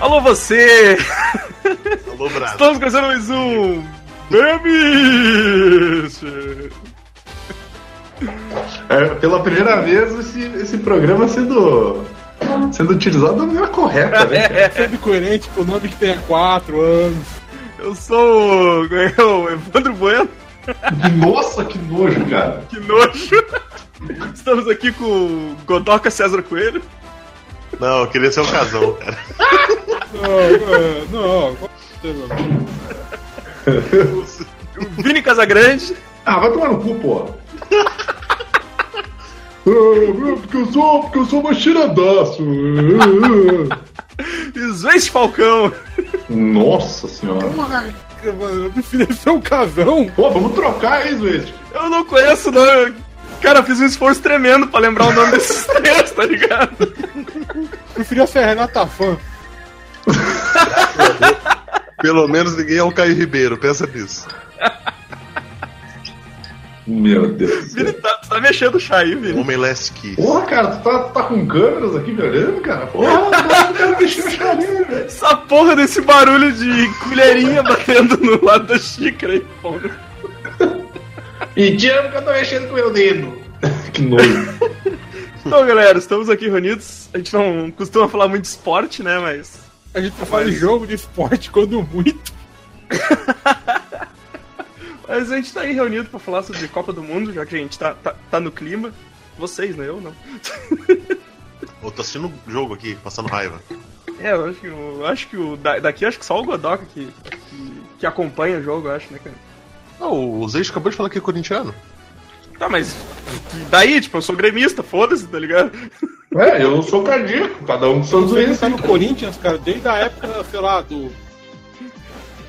Alô você! Alô, Brasil. Estamos começando mais um Memes! É, pela primeira vez esse, esse programa sendo, sendo utilizado da maneira correta, né? É, Sempre coerente com o nome que tem há 4 anos. eu sou o, é o Evandro Bueno, Nossa, que nojo, cara. que nojo! Estamos aqui com o Godoca César Coelho. Não, eu queria ser um casão, cara. Não, não, não. O Vini Casagrande. Ah, vai tomar no cu, porra. Ah, porque eu sou, porque eu sou uma cheiradaço. E Zweist Falcão. Nossa senhora. Mano, eu preferia ser um casão. Pô, vamos trocar isso, West. Eu não conheço, não. Cara, eu fiz um esforço tremendo pra lembrar o nome desses três, tá ligado? Eu preferia ser a Renata Fã. Pelo menos ninguém é o Caio Ribeiro, pensa nisso. Meu Deus Vini, tá, tá mexendo o chá aí, Vini. Homem Last Kiss. Porra, cara, tu tá, tá com câmeras aqui me olhando, cara? Porra, o cara mexeu o charinho, velho. Essa porra desse barulho de colherinha batendo no lado da xícara aí, porra. E te amo que eu tô mexendo com meu dedo. que nojo. Então, galera, estamos aqui reunidos. A gente não costuma falar muito de esporte, né, mas... A gente fala de jogo de esporte quando muito. Mas a gente tá aí reunido pra falar sobre Copa do Mundo, já que a gente tá, tá, tá no clima. Vocês, né? Eu não. Eu tô assistindo um jogo aqui, passando raiva. É, eu acho que, eu acho que o da- daqui acho que só o Godoka que, que, que acompanha o jogo, eu acho, né, cara? Não, o Zeist acabou de falar que é corintiano. Tá, mas daí, tipo, eu sou gremista, foda-se, tá ligado? É, eu sou cardíaco, cada um com Você doenças. tá no Corinthians, cara, desde a época, sei lá, do.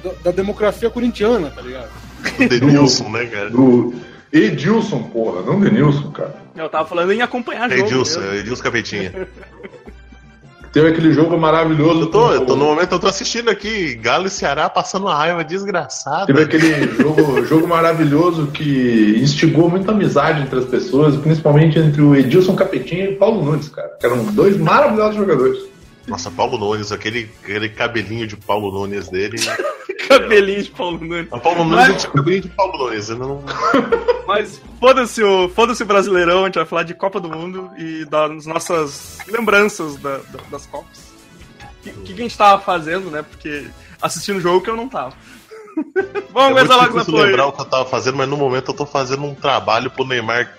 Da, da democracia corintiana, tá ligado? Denilson, né, cara? Do Edilson, porra, não Denilson, cara. Eu tava falando em acompanhar É jogo. Edilson, mesmo. é Edilson Capetinha. Teve aquele jogo maravilhoso. Eu tô, eu tô no momento, eu tô assistindo aqui, Galo e Ceará passando uma raiva desgraçada. Teve aquele jogo, jogo maravilhoso que instigou muita amizade entre as pessoas, principalmente entre o Edilson Capetinha e o Paulo Nunes, cara. Que eram dois maravilhosos jogadores. Nossa, Paulo Nunes, aquele, aquele cabelinho de Paulo Nunes dele. Cabelinho de Paulo Nunes. A Paulo Nunes Mas- é cabelinho de Paulo Nunes. Eu não... Mas foda-se o, foda o Brasileirão, a gente vai falar de Copa do Mundo e das nossas lembranças da- da- das Copas. O que, que, a gente tava fazendo, né? Porque assistindo o jogo que eu não tava. Vamos É começar logo difícil apoio. lembrar o que eu tava fazendo, mas no momento eu tô fazendo um trabalho pro Neymar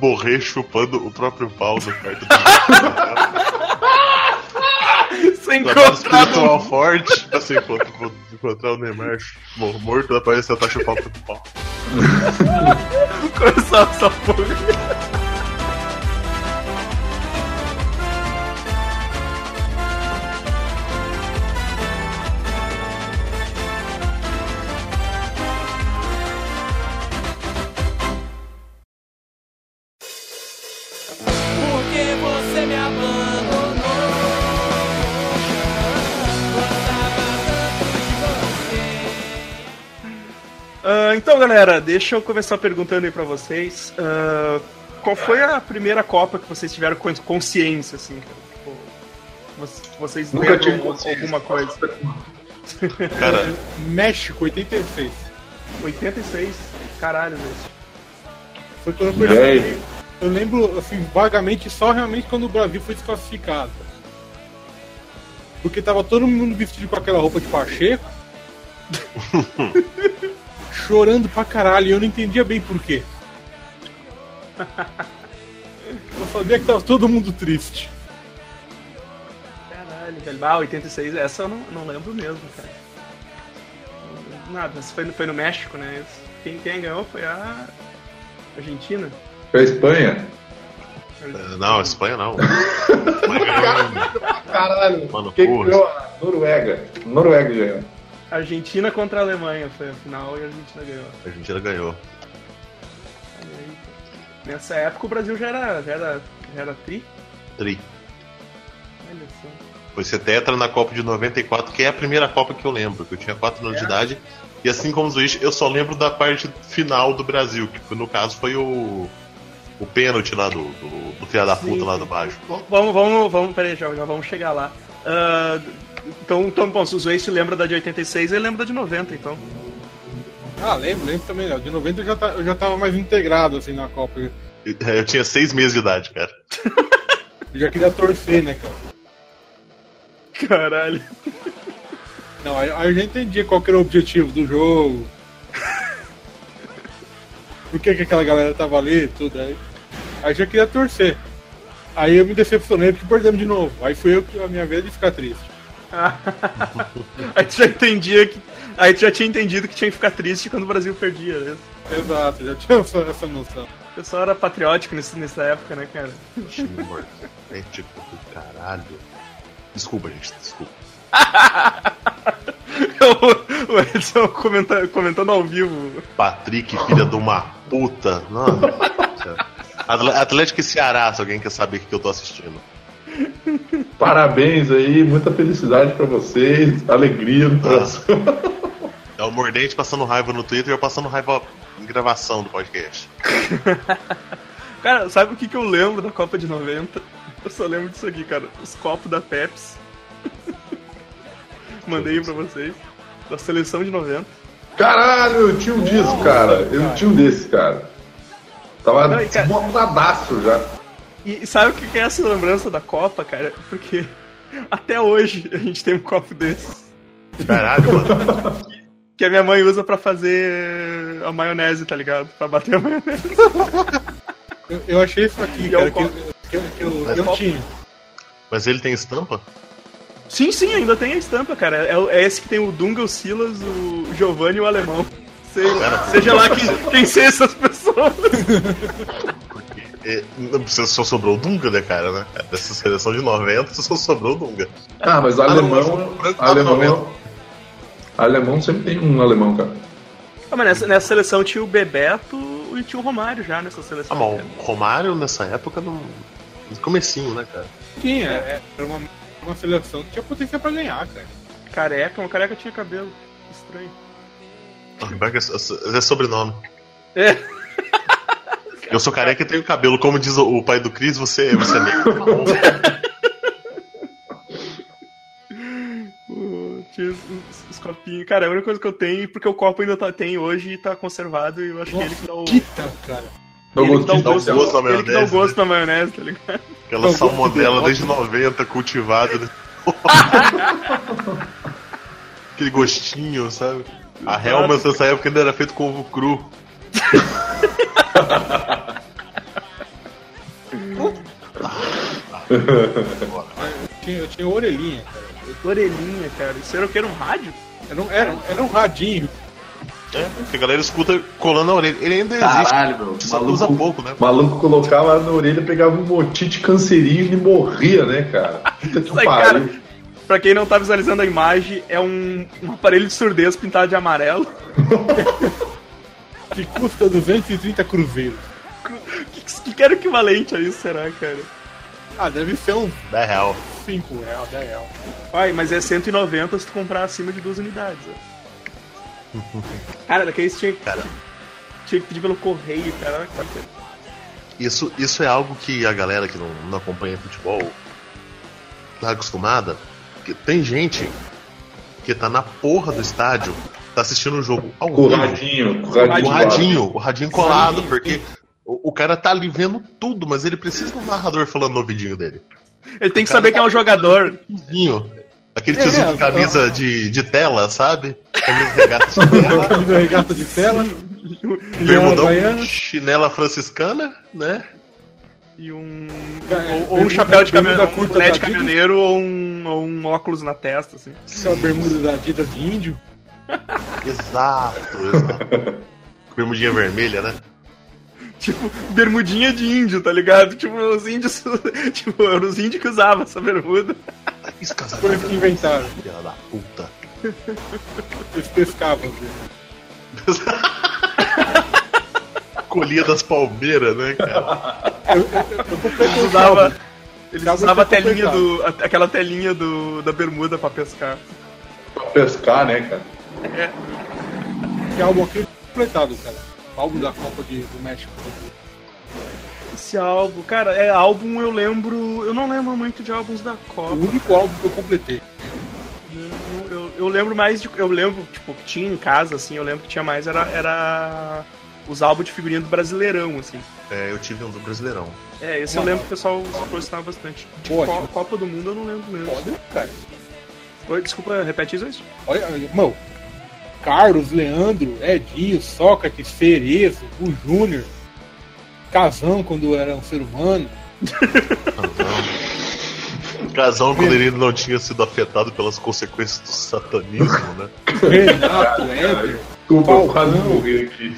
morrer chupando o próprio pau no quarto Sem Trabalho encontrar espiritual forte pra se encontrar, o Neymar mo- morto, vai parecer tentar chupar o próprio pau. começar essa porra. Galera, deixa eu começar perguntando aí pra vocês. ah, qual foi a primeira Copa que vocês tiveram con- consciência, assim, cara? Tipo, vo- vocês Nunca lembram tive consciência. alguma coisa? Cara, México, 86. 86? Caralho, velho. Foi quando E aí? Eu lembro, assim, vagamente, só realmente quando o Brasil foi desclassificado. Porque tava todo mundo vestido com aquela roupa de Pacheco. chorando pra caralho, e eu não entendia bem por quê. Eu sabia que tava todo mundo triste. Caralho, velho. Ah, 86, essa eu não, não lembro mesmo, cara. Nada, mas foi, no- foi no México, né? Quem, quem ganhou foi a Argentina. Foi a Espanha. não, Espanha não. Espanha ganhou. Caralho. Mano, Quem porra. ganhou? A Noruega. Noruega ganhou. Argentina contra a Alemanha foi a final e a Argentina ganhou. A Argentina ganhou. Aí. Nessa época o Brasil já era, já era, já era tri. Tri. Olha só. Foi ser tetra na Copa de 94, que é a primeira Copa que eu lembro, que eu tinha 4 anos de idade. E assim como o Zuiz, eu só lembro da parte final do Brasil, que foi- no caso foi o. O pênalti lá do, do, do filho da puta lá do baixo. Vamos, vamos, vamos, peraí, já, já vamos chegar lá. Ah, Então, então bom, se o Zoe se lembra da de 86, ele lembra da de 90, então. Ah, lembro, lembro também. ó. De 90 eu já, tá, eu já tava mais integrado assim na Copa. Eu Eu tinha seis meses de idade, cara. já queria torcer, né, cara? Caralho. Não, aí, aí eu já entendi qual que era o objetivo do jogo. Por que, que aquela galera tava ali e tudo aí. Aí eu já queria torcer. Aí eu me decepcionei porque perdemos de novo. Aí foi eu que a minha vez de ficar triste. Aí tu já entendia que. Aí tu já tinha entendido que tinha que ficar triste quando o Brasil perdia, né? Exato, já tinha essa, essa noção. O pessoal era patriótico nesse, nessa época, né, cara? Mortético do caralho. Desculpa, gente, desculpa. o Edson comenta- comentando ao vivo. Patrick, filha de uma puta. Atle- Atlético e Ceará, se alguém quer saber o que eu tô assistindo. Parabéns aí, muita felicidade pra vocês, alegria no coração. É o Mordente passando raiva no Twitter e eu passando raiva em gravação do podcast. Cara, sabe o que, que eu lembro da Copa de 90? Eu só lembro disso aqui, cara. Os copos da Pepsi. Mandei pra vocês. Da seleção de 90. Caralho, eu tinha um disso, cara. Eu tinha um desse, cara. Tava Não, cara- desmontadaço já. E, e sabe o que é essa lembrança da Copa, cara? Porque até hoje a gente tem um copo desses. Caralho, mano. Que a minha mãe usa pra fazer a maionese, tá ligado? Pra bater a maionese. Eu, eu achei isso aqui, E é cara, o que, copo. que, eu- que eu, Mas eu tinha. Mas ele tem estampa? Sim, sim, ainda tem a estampa, cara. É, é esse que tem o Dunga, o Silas, o Giovanni e o Alemão. Se- Pera, seja lá quem, quem seja essas pessoas. só sobrou o Dunga, né, cara, né? Dessa seleção de 90 só sobrou o Dunga. Ah, mas alemão. tá alemão, noventa. alemão sempre tem um alemão, cara. Ah, mas nessa, nessa seleção tinha o Bebeto e tinha o Romário já nessa Ah, seleção. bom, cara. o Romário nessa época não. No comecinho, né, cara? Tinha, é, era uma, uma seleção que tinha potência pra ganhar, cara. Careca, o careca tinha cabelo. Estranho. Ah, que É, é sobrenome. É. Eu sou careca e tenho cabelo. Como diz o, pai do Cris, você, você é meio. O- Tinha os, os- os copinhos. Cara, é a única coisa que eu tenho, porque o copo ainda tá, tem hoje e tá conservado, e eu acho que ele que dá o. Quita, cara. Eu Ele que dá o gosto, na ele que dá o maionese, gosto na maionese, tá ligado? Aquela Não, salmonela desde 90 cultivada. né? Aquele gostinho, sabe? A Helmas nessa época ainda era feito com ovo cru. Eu tinha, eu tinha orelhinha, cara. Orelhinha, cara. Isso era o que? Era um rádio? Era um, era, era um radinho. É, que a galera escuta colando na orelha. Ele ainda existe. Caralho, meu. Só usa Maluco, pouco, né? maluco colocava na orelha, pegava um motite cancerígeno e morria, né, cara? Puta que pariu. Pra quem não tá visualizando a imagem, é um, um aparelho de surdez pintado de amarelo. Que custa 230 cruzeiros. Que, que, que era equivalente a isso, será, cara? Ah, deve ser uns 10 real. 5 reais, 10 reais. Ai, mas é 190 se tu comprar acima de duas unidades, ó. Cara, daqueles tinha, Cara, tinha que pedir pelo correio, cara. Isso, isso é algo que a galera que não, não acompanha futebol tá acostumada. Porque tem gente que tá na porra do estádio, tá assistindo o jogo ao Com o vivo. radinho, com o radinho. radinho, o radinho colado, porque o, o cara tá ali vendo tudo, mas ele precisa de um narrador falando no ouvidinho dele. Ele tem que saber quem é o jogador. Tiozinho. Aquele É, tiozinho é, com camisa de, de tela, sabe? Camisa regata de tela, Camisa regata de tela, bermudão, Havaiana. chinela franciscana, né? E um. É, ou, ou um chapéu de caminhoneiro, um curta boné de caminhoneiro ou um, ou um óculos na testa, assim. aquela bermuda da Adidas de índio. Exato, exato. Bermudinha vermelha, né? Tipo, bermudinha de índio, tá ligado? Tipo, os índios. Tipo, eram os índios que usavam essa bermuda. Isso, casa Foi que inventaram. filha da puta. Eles pescavam. Colhia das palmeiras, né, cara? Eu comprei Eles com usavam. Eles usavam a foi telinha do. a- aquela telinha do, da bermuda pra pescar. Pra pescar, né, cara? É. Que álbum aqui completado, cara. O álbum da Copa de, do México. Esse álbum, cara, é álbum eu lembro. Eu não lembro muito de álbuns da O Copa. único álbum que eu completei. eu lembro mais de. Eu lembro, tipo, que tinha em casa, assim, eu lembro que tinha mais, era, era os álbuns de figurinha do Brasileirão, assim. É, eu tive um do Brasileirão. É, esse eu lembro que o pessoal gostava bastante. De tipo- Copa do Mundo eu não lembro mesmo. Foda, cara. Oi, desculpa, repete isso. Olha, mano. Carlos, Leandro, Edinho, Sócrates, Cerezo, o Júnior, Casão quando era um ser humano. Casão quando ele não tinha sido afetado pelas consequências do satanismo, né? Renato, Éder, Desculpa, eu Falcão. quase morri aqui.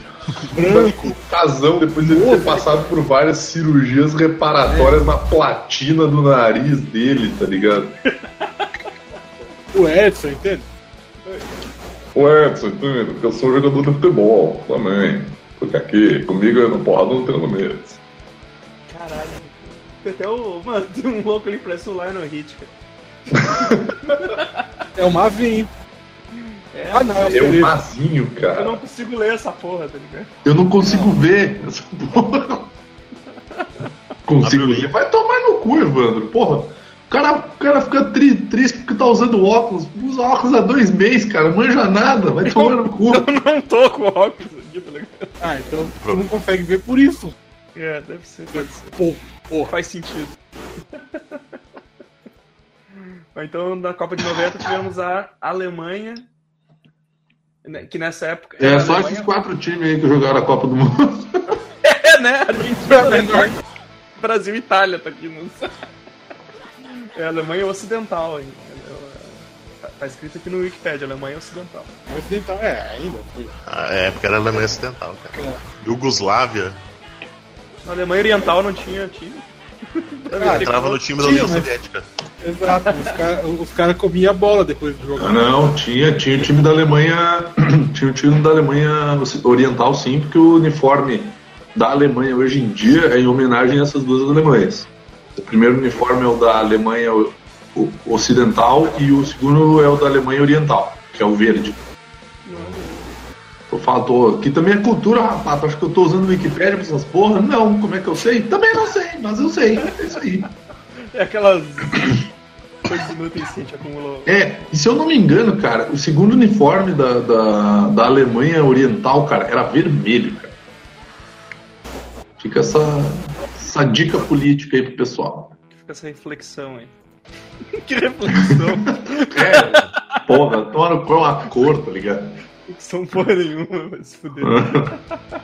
Branco. Casão, depois de ele ter passado por várias cirurgias reparatórias na platina do nariz dele, tá ligado? O Edson, entende? O Edson, entende? Porque eu sou jogador de futebol também. Porque aqui, comigo é no porrada não no mês. Caralho. Tem até o. Mano, tem um louco ali parece o Lionel Hit, cara. É o Mavinho. É, Ah, não, é um mazinho, Eu cara. não consigo ler essa porra, tá ligado? Eu não consigo ver essa porra. Consigo ver. Vai tomar no cu, Evandro. Porra. O cara, o cara fica tri- triste porque tá usando óculos. Usa óculos há dois meses, cara. Manja nada. Vai tomar no cu. Eu não tô com óculos aqui, tá ligado? Ah, então tu não consegue ver por isso. É, deve ser, pode ser. Pô, Pô, faz sentido. Mas então, na Copa de 90 tivemos a Alemanha, né, que nessa época... É só Alemanha- esses quatro times aí que jogaram a Copa do Mundo. É, né? Argentina, Alemanha, Brasil e Itália tá aqui. No... É Alemanha Ocidental, hein? Tá- Tá escrito aqui no Wikipedia, Alemanha Ocidental. ocidental, é, ainda. Ah, é, porque era Alemanha Ocidental, cara. É. Yugoslávia Na Alemanha Oriental não tinha time. Ah, entrava no time da União Soviética. Exato, os caras cara comiam a bola depois do jogo. Não, tinha, tinha o time da Alemanha. tinha o time da Alemanha Oriental, sim, porque o uniforme da Alemanha hoje em dia é em homenagem a essas duas Alemanhas. O primeiro uniforme é o da Alemanha Ocidental e o segundo é o da Alemanha Oriental, que é o verde. Eu falo, tô, aqui também é cultura, rapaz. Tu acha que eu tô usando o Wikipedia pra essas porra? Não, como é que eu sei? Também não sei, mas eu sei. É isso aí. É aquelas coisas inúteis que a gente acumulou. É, e se eu não me engano, cara, o segundo uniforme da, da, da Alemanha Oriental, cara, era vermelho, cara. Fica essa, essa dica política aí pro pessoal. Fica essa reflexão aí. que reflexão? É, porra, toma no cu uma cor, tá ligado? reflexão porra nenhuma, vai se fuder.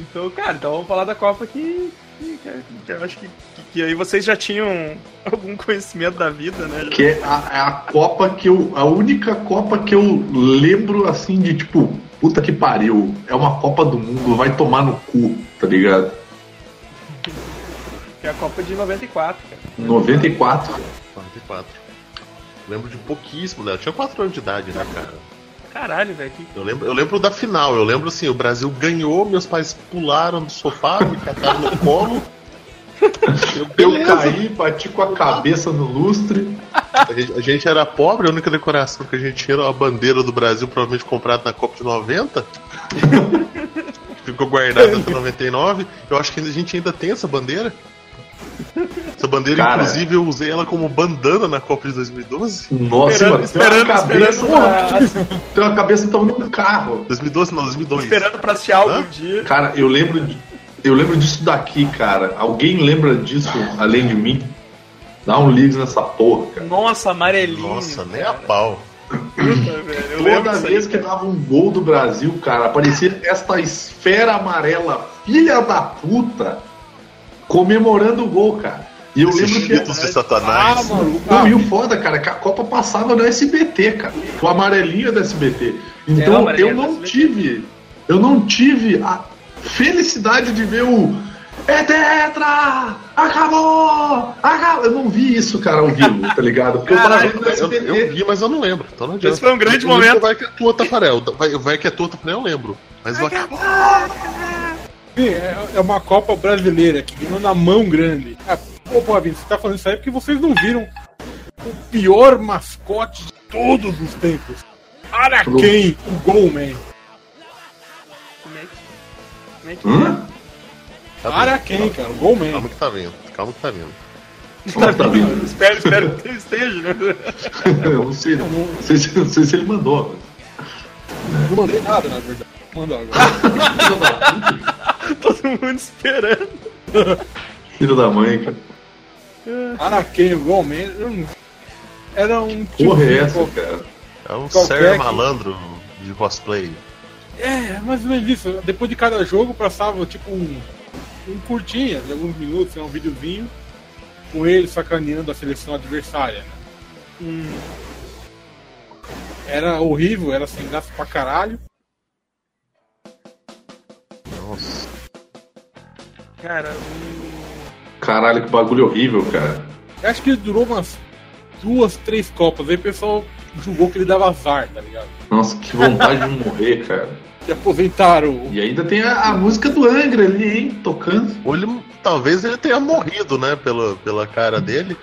Então, cara, então vamos falar da Copa que, que, que eu acho que, que, que aí vocês já tinham algum conhecimento da vida, né? Que é a, é a Copa que eu. A única Copa que eu lembro assim de tipo, puta que pariu, é uma Copa do Mundo, vai tomar no cu, tá ligado? Que é a Copa de 94, cara. 94. 44. Lembro de pouquíssimo, né? Eu tinha 4 anos de idade, né, cara? Caralho, velho. Que... Eu lembro, eu lembro da final, eu lembro assim, o Brasil ganhou, meus pais pularam do sofá, me cataram no colo. Eu caí, bati com a cabeça no lustre. A gente, a gente era pobre, a única decoração que a gente tinha era a bandeira do Brasil, provavelmente comprada na Copa de 90. Ficou guardada até 99. Eu acho que a gente ainda tem essa bandeira. Essa bandeira, Cara. inclusive, eu usei ela como bandana na Copa de 2012. Nossa, Esperando, mano, tem uma esperando, cabeça. esperando pra, Tem uma cabeça tava no carro. 2012 não, 2002. esperando pra se algum Hã? dia. Cara, eu lembro, de- eu lembro disso daqui, cara. Alguém lembra disso além de mim? Dá um ligue nessa porra, cara. Nossa, amarelinho. Nossa, nem a pau. Puta, velho. Eu Toda disso aí, vez que dava um gol do Brasil, cara, aparecia esta esfera amarela, filha da puta, comemorando o gol, cara. E eu Esses lembro que. de Satanás. Ah, mano, Não, e o foda, cara, é que a Copa passava no SBT, cara. O amarelinho é do SBT. Então É, eu não tive. Eu não tive a felicidade de ver o. É tetra! Acabou! Acabou! Eu não vi isso, cara, ao vivo, tá ligado? Porque Caralho, eu no Eu, eu vi, mas eu não lembro. Então não adianta. Esse foi um grande Eu momento. Vai que é tua, Tafarel. Vai, vai que é tua, Tafarel, eu lembro. Mas vai Sim, é, é uma Copa brasileira que ganhou na mão grande. Ah, pô, pô, Vini, você tá falando isso aí porque vocês não viram o pior mascote de todos os tempos. Araquém, o Golman. Como é que- como é que Hã? Tá Araquém, cara, o Golman. Calma que tá vendo. Calma que tá vendo. Tá, tá vindo. espero, espero que esteja, né? Eu não sei, não sei, se, não sei se ele mandou. Não mandei nada, na verdade. Mandou agora. Todo mundo esperando. Filho da mãe, cara. Igualmente. eu não- Era um Porra, é essa, qualquer. cara? É um Qualquer ser que- malandro de cosplay. É, mais ou menos isso. Depois de cada jogo passava tipo um, um curtinha, de alguns minutos, um videozinho, com ele sacaneando a seleção adversária. né? Hum, Era horrível, era sem graça pra caralho. Nossa. cara, hum, Caralho, que bagulho horrível, cara. Eu acho que ele durou umas duas, três copas. Aí o pessoal julgou que ele dava azar, tá ligado? Nossa, que vontade de morrer, cara. E aposentaram o. E ainda tem a, a música do Angra ali, hein? Tocando. Ou ele, talvez ele tenha morrido, né? Pela, pela cara dele.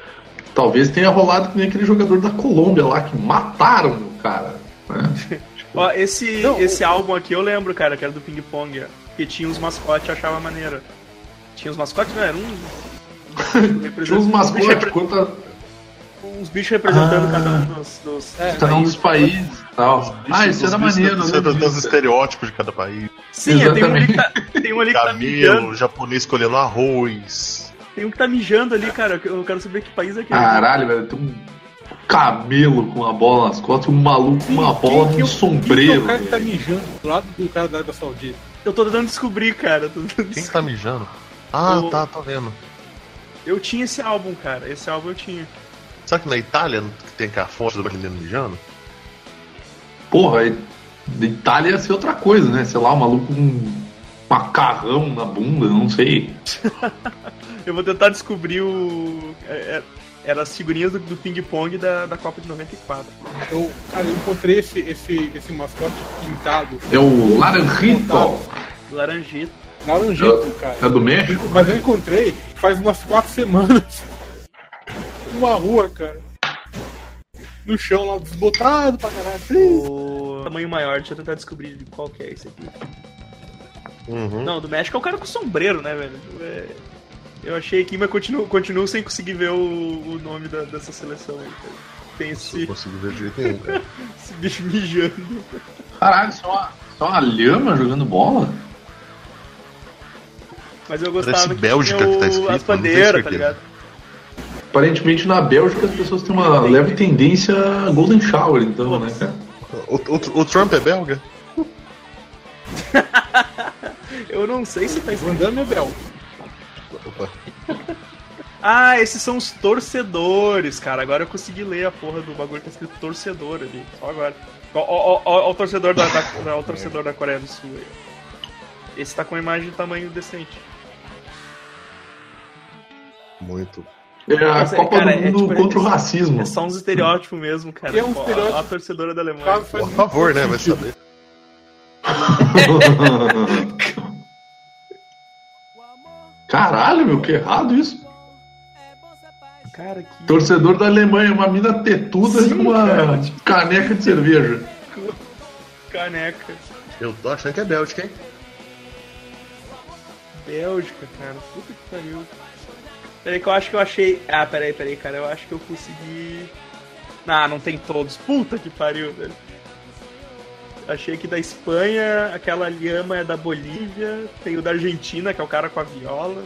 Talvez tenha rolado que nem aquele jogador da Colômbia lá que mataram o cara. né? Ó, esse, Não, esse álbum aqui eu lembro, cara, que era do Ping Pong, ó, que tinha uns mascotes, eu achava maneiro. Tinha uns mascotes, não, era um. Tinha uns mascotes, conta Uns bichos representando Ah. cada um dos. dos É, cada um dos países e tal. Ah, isso Os era maneiro, né? os estereótipos de cada país. Sim, é, tem um ali que tá, tem um ali que tá mijando. Camelo, japonês escolhendo arroz. Tem um que tá mijando ali, cara. Eu quero saber que país é aquele. Caralho, velho, tem um camelo com uma bola nas costas e um maluco com uma bola Quem- num quem- sombreiro. Quem é o cara que tá mijando do lado do cara da Arábia Saudita? Eu tô tentando descobrir, cara. tentando Quem tá mijando? Ah, O- tá, tô vendo. Eu tinha esse álbum, cara. Esse álbum eu tinha. Será que na Itália que tem aquela fonte do brasileiro mijando? Porra, da Itália ia ser outra coisa, né? Sei lá, um maluco com um macarrão na bunda, não sei. Eu vou tentar descobrir o. é- é- Era as figurinhas do, do ping-pong da, da Copa de 94. Eu, cara, eu encontrei esse, esse, esse mascote pintado, É o Laranjito. Laranjito. laranjito, cara. É do México? Mas eu encontrei faz umas quatro semanas. Numa rua, cara. No chão lá, desbotado pra caralho. O tamanho maior, deixa eu tentar descobrir de qual que é esse aqui. Uhum. Não, do México é o cara com sombreiro, né, velho? É, Eu achei aqui, mas continuo, continuo sem conseguir ver o, o nome da- dessa seleção aí, cara. Tem Não esse, consigo ver de jeito nenhum, cara. esse bicho mijando. Caralho, só uma, só uma lhama jogando bola? Mas eu gostava Parece que Bélgica tinha que tá o- escrito, as não bandeiras, tá ligado? Aparentemente na Bélgica as pessoas têm uma leve tendência a Golden Shower, então, né, cara? O, o- o Trump é belga? Eu não sei se tá. Van Damme é bel. Opa. Ah, esses são os torcedores, cara. Agora eu consegui ler a porra do bagulho que tá escrito torcedor ali. Só agora. Ó, ó, ó, ó, o torcedor da, da, ó o torcedor da Coreia do Sul aí. Esse tá com uma imagem de tamanho decente. É a Mas é, Copa cara, do é Mundo tipo- contra o racismo. É só uns estereótipos mesmo, cara. É um estereótipo. ó a torcedora da Alemanha. Por favor, né? Vai saber. Caralho, meu, que errado isso. Cara, que Torcedor da Alemanha, uma mina tetuda Sim, e uma cara. caneca de cerveja. caneca. Eu tô achando que é Bélgica, hein? Bélgica, cara. Puta que pariu. Peraí que eu acho que eu achei. Ah, peraí, peraí, cara. Eu acho que eu consegui. Ah, não tem todos. Puta que pariu, velho. Achei que da Espanha, aquela lhama é da Bolívia, tem o da Argentina, que é o cara com a viola.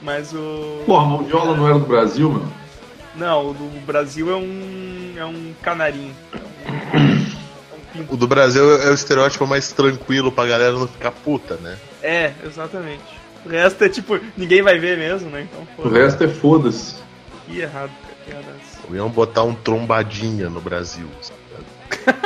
Mas o. Porra, a mão viola não era do Brasil, meu. Não, o do Brasil é um. é um canarinho. É um, é um. O do Brasil é o estereótipo mais tranquilo pra galera não ficar puta, né? É, exatamente. O resto é tipo, ninguém vai ver mesmo, né? Então, O foda. resto é foda-se. Que errado, cara. Que errado. Iam botar um trombadinha no Brasil.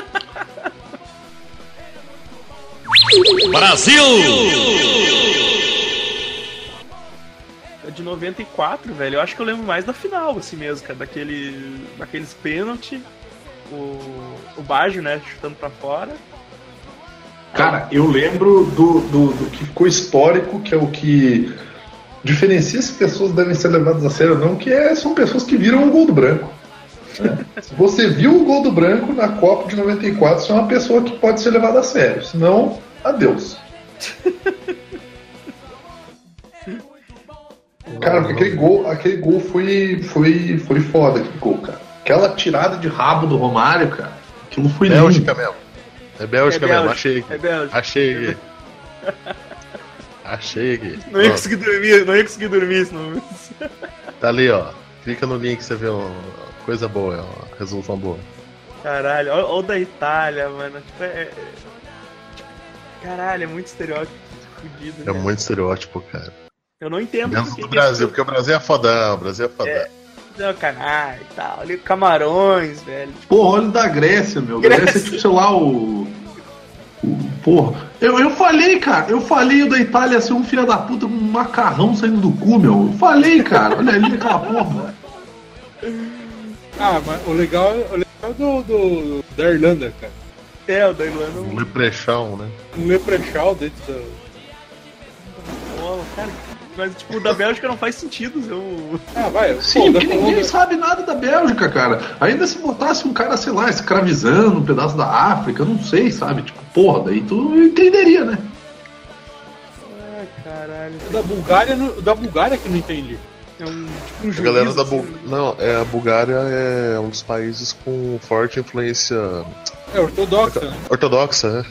É de 94, velho. Eu acho que eu lembro mais da final, assim mesmo, cara. Daquele, daqueles pênalti. O, o Baggio, né? Chutando pra fora. Cara, eu lembro do, do, do que ficou histórico, que é o que diferencia se pessoas devem ser levadas a sério ou não, que é, são pessoas que viram o gol do branco. né? se você viu o gol do branco na Copa de 94, você é uma pessoa que pode ser levada a sério. Senão, adeus. Cara, aquele gol, aquele gol foi, foi, foi foda, aquele gol, cara. Aquela tirada de rabo do Romário, cara. Aquilo foi lindo. Bélgica mesmo. É Bélgica É mesmo, achei. é Bélgica. Achei aqui. Achei aqui. Não ia conseguir dormir, não ia conseguir dormir senão. Tá ali, ó. Clica no link, você vê uma coisa boa, é uma resolução boa. Caralho, olha o da Itália, mano. Tipo, é. é- Caralho, é muito estereótipo fudido. É né? muito estereótipo, cara. Eu não entendo Menos do Brasil, porque o Brasil é fodão, o Brasil é fodão. É. Não, canalha e tal. Ali, camarões, velho. Porra, olha o da Grécia, meu. Grécia. Grécia, é tipo, sei lá, o. o- porra. Eu, eu falei, cara, eu falei o da Itália ser um filho da puta com um macarrão saindo do cu, meu. Eu falei, cara. Olha ali aquela porra. Ah, mas o legal, o legal do, do- da Irlanda, cara. É, o da Irlanda. Um leprechão, né? Um leprechal dentro da. Pô, cara, mas tipo, o da Bélgica não faz sentido. Eu... Ah, vai. Sim, pô, porque ninguém Colômbia- sabe nada da Bélgica, cara. Ainda se botasse um cara, sei lá, escravizando um pedaço da África, eu não sei, sabe? Tipo, porra, daí tu entenderia, né? Ai, caralho. da Bulgária, da Bulgária que eu não entendi. É um, tipo, um A galera da assim, Bul... Não, é, a Bulgária é um dos países com forte influência É ortodoxa, né? ortodoxa, né?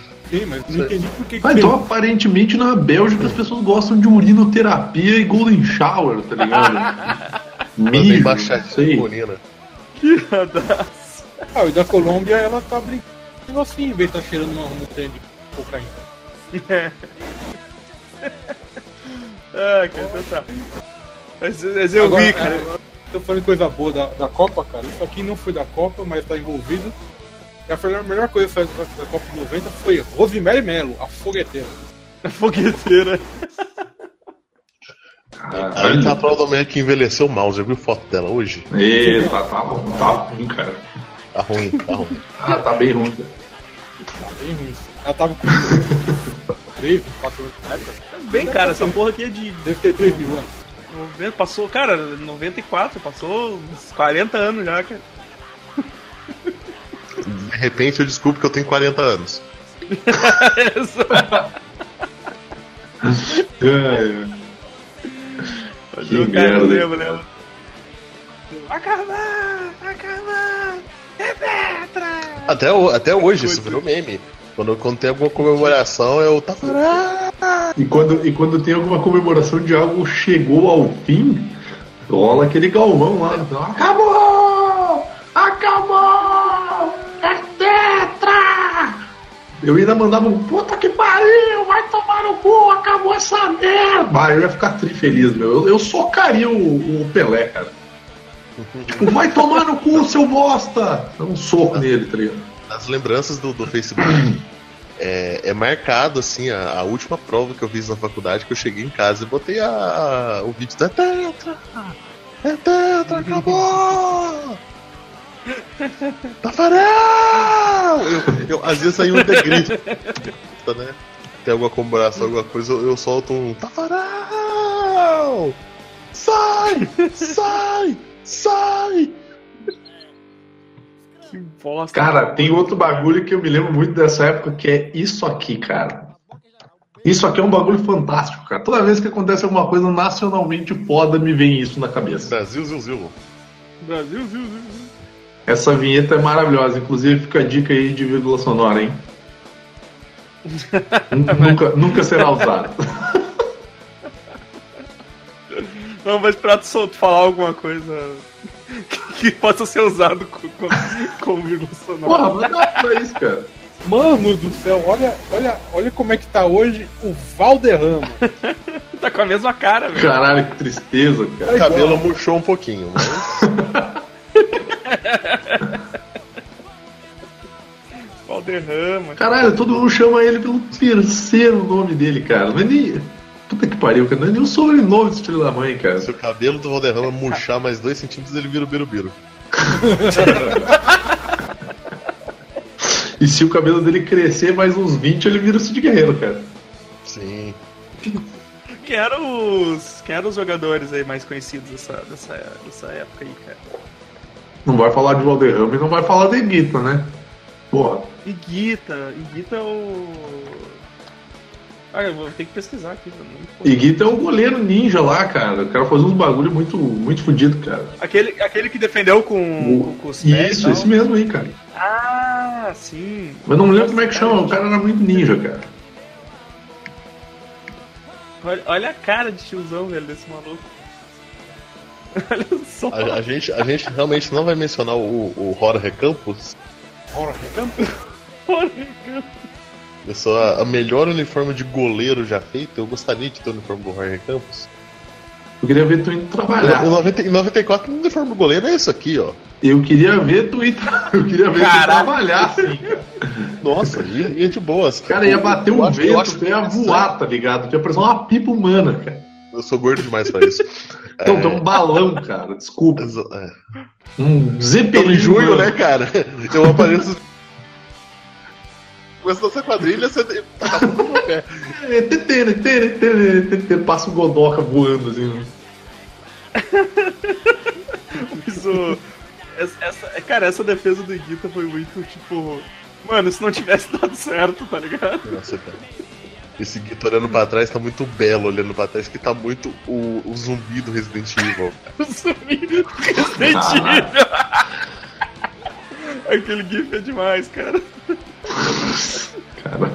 Mas não entendi por que. que Ah, então aparentemente na Bélgica as pessoas gostam de urinoterapia e golden shower, tá ligado? Não baixadinha, sei. bonina. Ah, e da Colômbia ela tá brincando assim, em vez de tá cheirando uma montanha de cocaína. Ah, cara, então tá. Mas, mas eu Agora, vi, cara. é, Tô falando coisa boa da, da Copa, cara. Isso aqui não foi da Copa, mas tá envolvido. E a melhor, coisa que faz da Copa de 90 foi Rosemary Melo, a fogueteira. A fogueteira. A Itatal Domecq envelheceu mal, já viu foto dela hoje? Eita, tá bom, tá ruim, cara. Tá ruim, tá ruim. Ah, tá bem ruim. cara. Tá bem ruim. Ela tava com 3, 4 anos. Bem, cara, essa porra aqui é de Deve ter 3 mil anos. 90, passou, cara, 94, passou uns 40 anos já, cara. De repente eu descubro que eu tenho 40 anos. É, Que merda. lembra, lembra. Acabar! Acabar! É Petra! Até, até hoje, isso virou meme. Quando, quando tem alguma comemoração, eu tá E quando, e quando tem alguma comemoração de algo chegou ao fim, rola aquele galvão lá. Então, Acabou! Eu ainda mandava um puta que pariu! Vai tomar no cu! Acabou essa merda! Vai, eu ia ficar tri feliz, meu. Eu, eu socaria o, o Pelé, cara. tipo, vai tomar no cu, seu bosta! Dá um soco nele, tá ligado? As lembranças do, do Facebook é, é marcado, assim, a, a última prova que eu fiz na faculdade, que eu cheguei em casa e botei a, a- o vídeo da Tetra! É Tetra, acabou! Tafarel! Eu, eu, às vezes saiu um grito, né? Tem alguma comemoração, alguma coisa, eu, eu solto um Tafarel! Sai! Sai! Sai! Que bosta. Cara, tem outro bagulho que eu me lembro muito dessa época que é isso aqui, cara. Isso aqui é um bagulho fantástico, cara. Toda vez que acontece alguma coisa nacionalmente foda, me vem isso na cabeça. Brasil, Zil, Zil. Brasil, viu, viu. Essa vinheta é maravilhosa. Inclusive, fica a dica aí de vírgula sonora, hein? nunca, nunca será usada. Não, mas pra tu falar alguma coisa que, que possa ser usado com, com, com vírgula sonora. Porra, mas dá pra isso, cara. Mano do céu, olha, olha, olha como é que tá hoje o Valderrama. Tá com a mesma cara, velho. Caralho, que tristeza, O cara. cabelo murchou um pouquinho, mas. Valderrama. Caralho, todo mundo chama ele pelo terceiro nome dele, cara. Não é nem. Puta que pariu, cara. Não é nem o sobrenome desse filho da mãe, cara. Se o cabelo do Valderrama murchar mais dois centímetros, ele vira o Birubiru. E se o cabelo dele crescer mais uns 20, ele vira o Cid Guerreiro, cara. Sim. Quem eram os, quem eram os jogadores aí mais conhecidos dessa, dessa, dessa época aí, cara? Não vai falar de Valderrama e não vai falar de Guita, né? Porra. Iguita, Iguita é o. Ah, eu vou ter que pesquisar aqui. eu não- E Guita é um goleiro ninja lá, cara. O cara faz uns bagulho muito, muito fodido, cara. Aquele, aquele que defendeu com, com, com os pés. Isso, esse mesmo aí, cara. Ah, sim. Mas não me lembro como é que chama. O cara era muito ninja, cara. Olha, olha a cara de tiozão, velho, desse maluco. Olha só. A, a gente, a gente realmente não vai mencionar o, o Jorge Campos. Ora, recanto. Eu sou a, a melhor uniforme de goleiro já feita. Eu gostaria de ter o uniforme do Jorge Campos. Eu queria ver tu indo trabalhar. Em 90 em 94, o uniforme do goleiro é isso aqui, ó. Eu queria ver tu ir tra- Eu queria ver tu Caraca. trabalhar, assim, cara. Nossa, ia, ia de boas. Cara, ia bater Eu um eu vento, acho tu ia voar, tá ligado? Tu ia parecer uma pipa humana, cara. Eu sou gordo demais pra isso. Então, tem um balão, cara. Desculpa. É. Um Então, zeppelin. em junho, humano. né, cara? Eu apareço. Começa essa quadrilha, você. Tá. É, Passa o Godoka voando, assim. né? Isso. Essa, essa- cara, essa defesa do Iguita foi muito tipo. Mano, se não tivesse dado certo, tá ligado? Nossa, cara. Esse Guito olhando pra trás tá muito belo olhando pra trás, que tá muito o, o zumbi do Resident Evil. Eu sumi Resident Evil. Aquele GIF é demais, cara. Cara,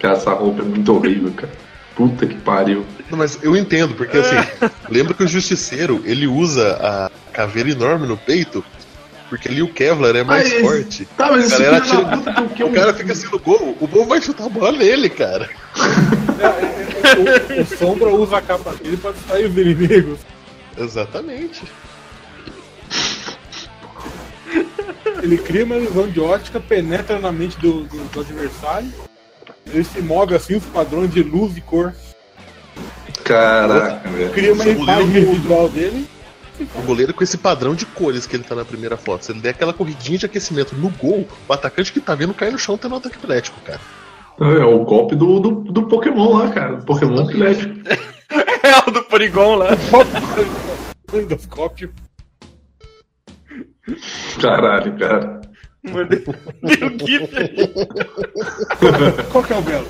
cara, essa roupa é muito horrível, cara. Puta que pariu. Não, mas eu entendo, porque assim, lembra que o Justiceiro ele usa a caveira enorme no peito, porque ali o Kevlar é mais Mas- forte. Tá, mas o quê? O Um- cara fica assim no gol, o gol vai chutar a bola nele, cara. O, o Sombra usa a capa dele pra distrair os inimigos. Exatamente. Ele cria uma ilusão de ótica, penetra na mente do, do- do adversário. Ele se move assim, os padrões de luz e cor. Caraca, velho. Cria uma imagem visual dele. O goleiro com esse padrão de cores que ele tá na primeira foto. Se ele der aquela corridinha de aquecimento no gol, o atacante que tá vendo cai no chão tendo um ataque epilético, cara. É o golpe do, do, do Pokémon lá, cara. Do Pokémon Epilético. É o do Porygon lá. Endoscópio. Caralho, cara. Mandei mandei o GIF aí. Qual que é o belo?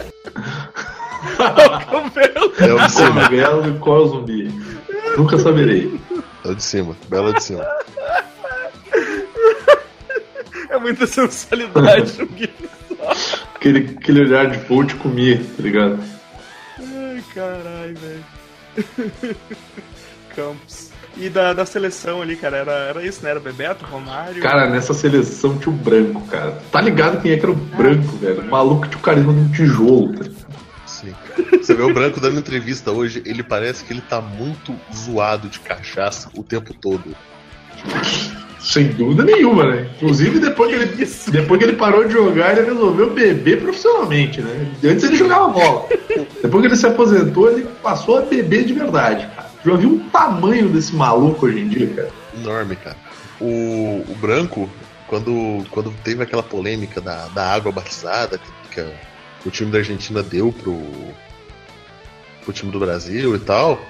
Cabelo. É o de Qual é cima. o belo e qual é o zumbi? Nunca saberei. É o de cima. Bela de cima. É muita sensualidade no GIF. Aquele, aquele olhar de vou te comer, tá ligado? Ai, caralho, velho. Campos. E da, da seleção ali, cara, era, era isso, né? Era Bebeto, Romário. Cara, nessa seleção tinha o branco, cara. Tá ligado quem é que era o branco, velho? O maluco tinha o carisma de um tijolo, tá? Sim. Você vê o Branco dando entrevista hoje, ele parece que ele tá muito zoado de cachaça o tempo todo. Sem dúvida nenhuma, né? Inclusive, depois que, ele, depois que ele parou de jogar, ele resolveu beber profissionalmente, né? Antes ele jogava bola. Depois que ele se aposentou, ele passou a beber de verdade, cara. Já viu o tamanho desse maluco hoje em dia, cara? Enorme, cara. O, o Branco, quando, quando teve aquela polêmica da, da água batizada que, que o time da Argentina deu pro, pro time do Brasil e tal,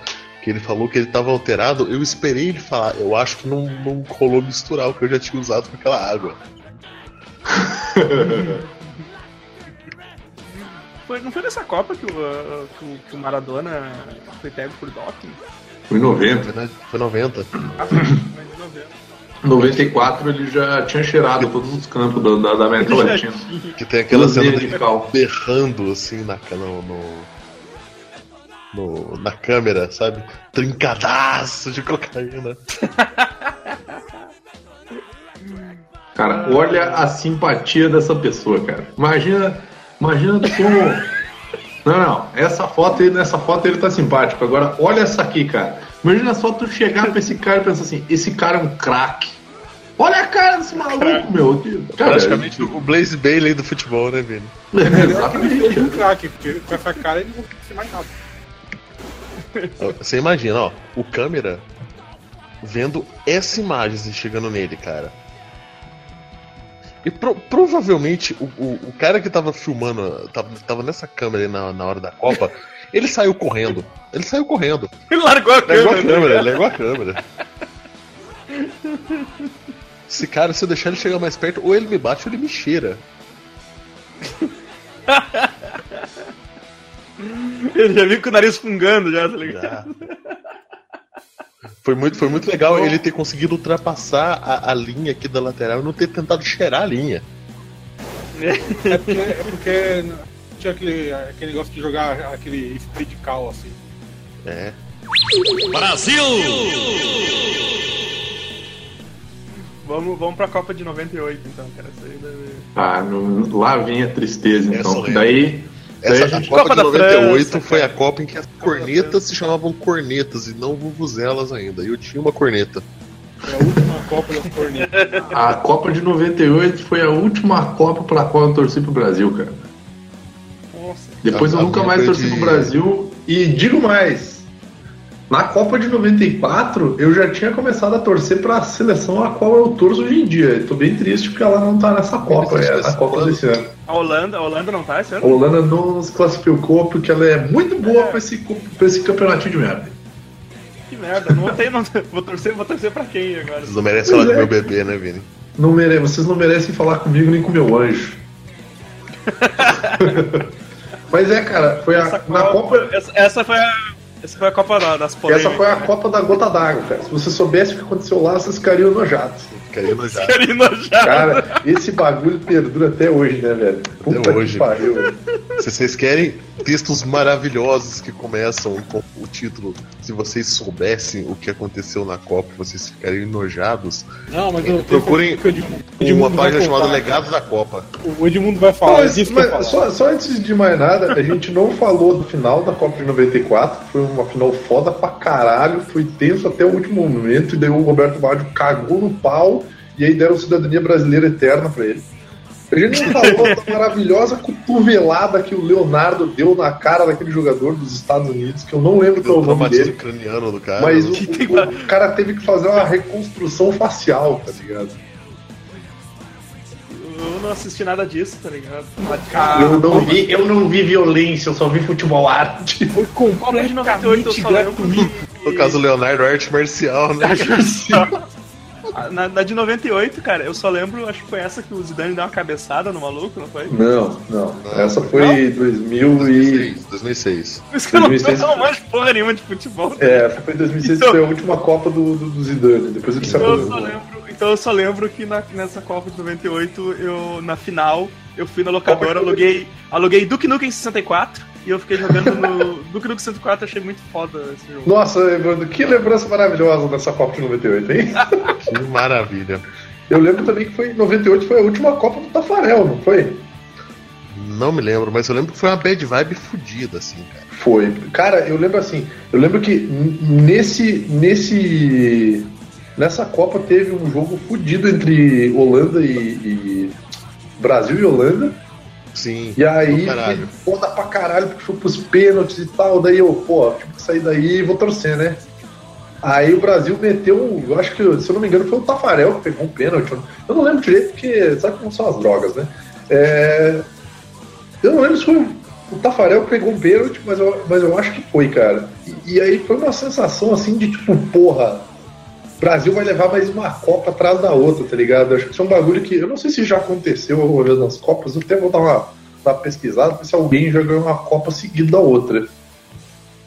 que ele falou que ele tava alterado, eu esperei ele falar. Eu acho que não, não rolou misturar o que eu já tinha usado com aquela água. Foi, não foi nessa Copa que o, uh, que o, que o Maradona foi pego por doping? Foi em 90. Foi, na- foi 90. Ah, foi em 90. Em 94 ele já tinha cheirado todos os campos da, da, América Latina. Que tem aquela cena dele berrando assim na, no, no, na câmera, sabe? Trincadaço de cocaína. Cara, olha a simpatia dessa pessoa, cara. Imagina, imagina como. Não, não. Essa foto, nessa foto ele tá simpático. Agora, olha essa aqui, cara. Imagina só tu chegar pra esse cara e pensar assim: esse cara é um craque. Olha a cara desse maluco, meu. Cara, Praticamente o Blaze Bailey do futebol, né, Vini? Melhor que ele Exatamente. seja um craque, porque com essa cara ele não vai ser mais nada. Você imagina, ó, o câmera vendo essa imagem assim, chegando nele, cara. E pro- provavelmente o, o, o cara que tava filmando, tava, tava nessa câmera aí na, na hora da Copa, ele saiu correndo. Ele saiu correndo. Ele largou a Largou a câmera. câmera, largou a câmera. Esse cara, se eu deixar ele chegar mais perto, ou ele me bate ou ele me cheira. Ele já viu com o nariz fungando já, tá ligado? Já. Foi muito, foi muito legal ele ter conseguido ultrapassar a, a linha aqui da lateral e não ter tentado cheirar a linha. É porque, é porque tinha aquele, aquele negócio de jogar aquele spray de cal assim. É. Vamos, vamos pra Copa de 98, então, cara. Isso aí deve... Ah, no- lá vem a tristeza, Essa então. daí Essa, a. Copa, Copa de da 98 França, foi a. Copa em que as cornetas se chamavam cornetas e não vuvuzelas ainda. E eu tinha uma corneta. É a última Copa das Cornetas. A Copa de 98 foi a última Copa pela qual eu torci pro Brasil, cara. Nossa. Depois A- eu a nunca mais foi torci de- pro Brasil. E digo mais: na Copa de 94, eu já tinha começado a torcer pra seleção a qual eu torço hoje em dia. Tô bem triste porque ela não tá nessa Copa, é Copa desse ano. A Holanda, a Holanda não tá esse A ano? Holanda não nos classificou porque ela é muito boa pra esse, pra esse campeonatinho de merda. Que merda, não tem, não Vou torcer, vou torcer pra quem agora? Vocês não merecem falar Pois é. meu bebê, né, Vini? Não mere... Vocês não merecem falar comigo nem com meu anjo. Mas é, cara, foi a, Essa na Copa. essa, essa foi a, essa foi a Copa da- das polêmicas. Essa foi a Copa da gota d'água, cara. Se você soubesse o que aconteceu lá, vocês ficariam enojados. Ficaria enojado. Querem enojar. Cara, esse bagulho perdura até hoje, né, velho? Puta hoje. que pariu. velho. Se vocês querem textos maravilhosos que começam com o título Se vocês soubessem o que aconteceu na Copa, vocês ficariam enojados. Não, mas eu Procurem o Edmundo- o Uma página chamada. Legados da Copa. O Edmundo vai falar, Mas, eu mas falo. só, só antes de mais nada, a gente não falou do final da Copa de 94, que foi uma final foda pra caralho, foi tenso até o último momento, e daí o Roberto Baggio cagou no pau, e aí deram cidadania brasileira eterna pra ele. A gente não falou da maravilhosa cotovelada que o Leonardo deu na cara daquele jogador dos Estados Unidos, que eu não lembro qual é O nome dele. craniano do cara. Mas o, o- o cara teve que fazer uma reconstrução facial, tá ligado? Eu não assisti nada disso, tá ligado? Eu não vi, eu não vi violência, eu só vi futebol arte. Foi de 98 eu completamente só lembro. No caso do Leonardo, arte marcial, né? Na, na de 98, cara, eu só lembro, acho que foi essa que o Zidane deu uma cabeçada no maluco, não foi? Não, não. Essa foi 2000 e 2006. 2006. Por isso que eu não, 2006. eu não manjo porra nenhuma de futebol. É, essa foi 2006, Então- foi a última Copa do, do, do Zidane. Depois ele se Então eu, só aposentou. lembro, então eu só lembro que na- nessa Copa de 98, eu, na final, eu fui na locadora, aluguei, aluguei Duke Nukem 64 e eu fiquei jogando no Duke Nukem 64, achei muito foda esse jogo. Nossa, Evandro, que lembrança maravilhosa dessa Copa de 98, hein? Que maravilha. Eu lembro também que foi 98 foi a última Copa do Tafarel, não foi? Não me lembro, mas eu lembro que foi uma bad vibe fodida, assim, cara. Foi. Cara, eu lembro assim, eu lembro que nesse nesse nessa Copa teve um jogo fodido entre Holanda e, e Brasil e Holanda. Sim. E aí, foda pra caralho, porque foi pros pênaltis e tal. Daí eu, pô, tive que sair daí e vou torcer, né? Aí o Brasil meteu, eu acho que, se eu não me engano, foi o Tafarel que pegou um pênalti. Eu não lembro direito, porque sabe como são as drogas, né? É, eu não lembro se foi o Tafarel que pegou um pênalti, mas eu, mas eu acho que foi, cara. E, e aí foi uma sensação assim de tipo, porra, o Brasil vai levar mais uma Copa atrás da outra, tá ligado? Eu acho que isso é um bagulho que. Eu não sei se já aconteceu alguma vez nas Copas, eu até vou dar uma, uma pesquisada pra ver se alguém já ganhou uma Copa seguida da outra.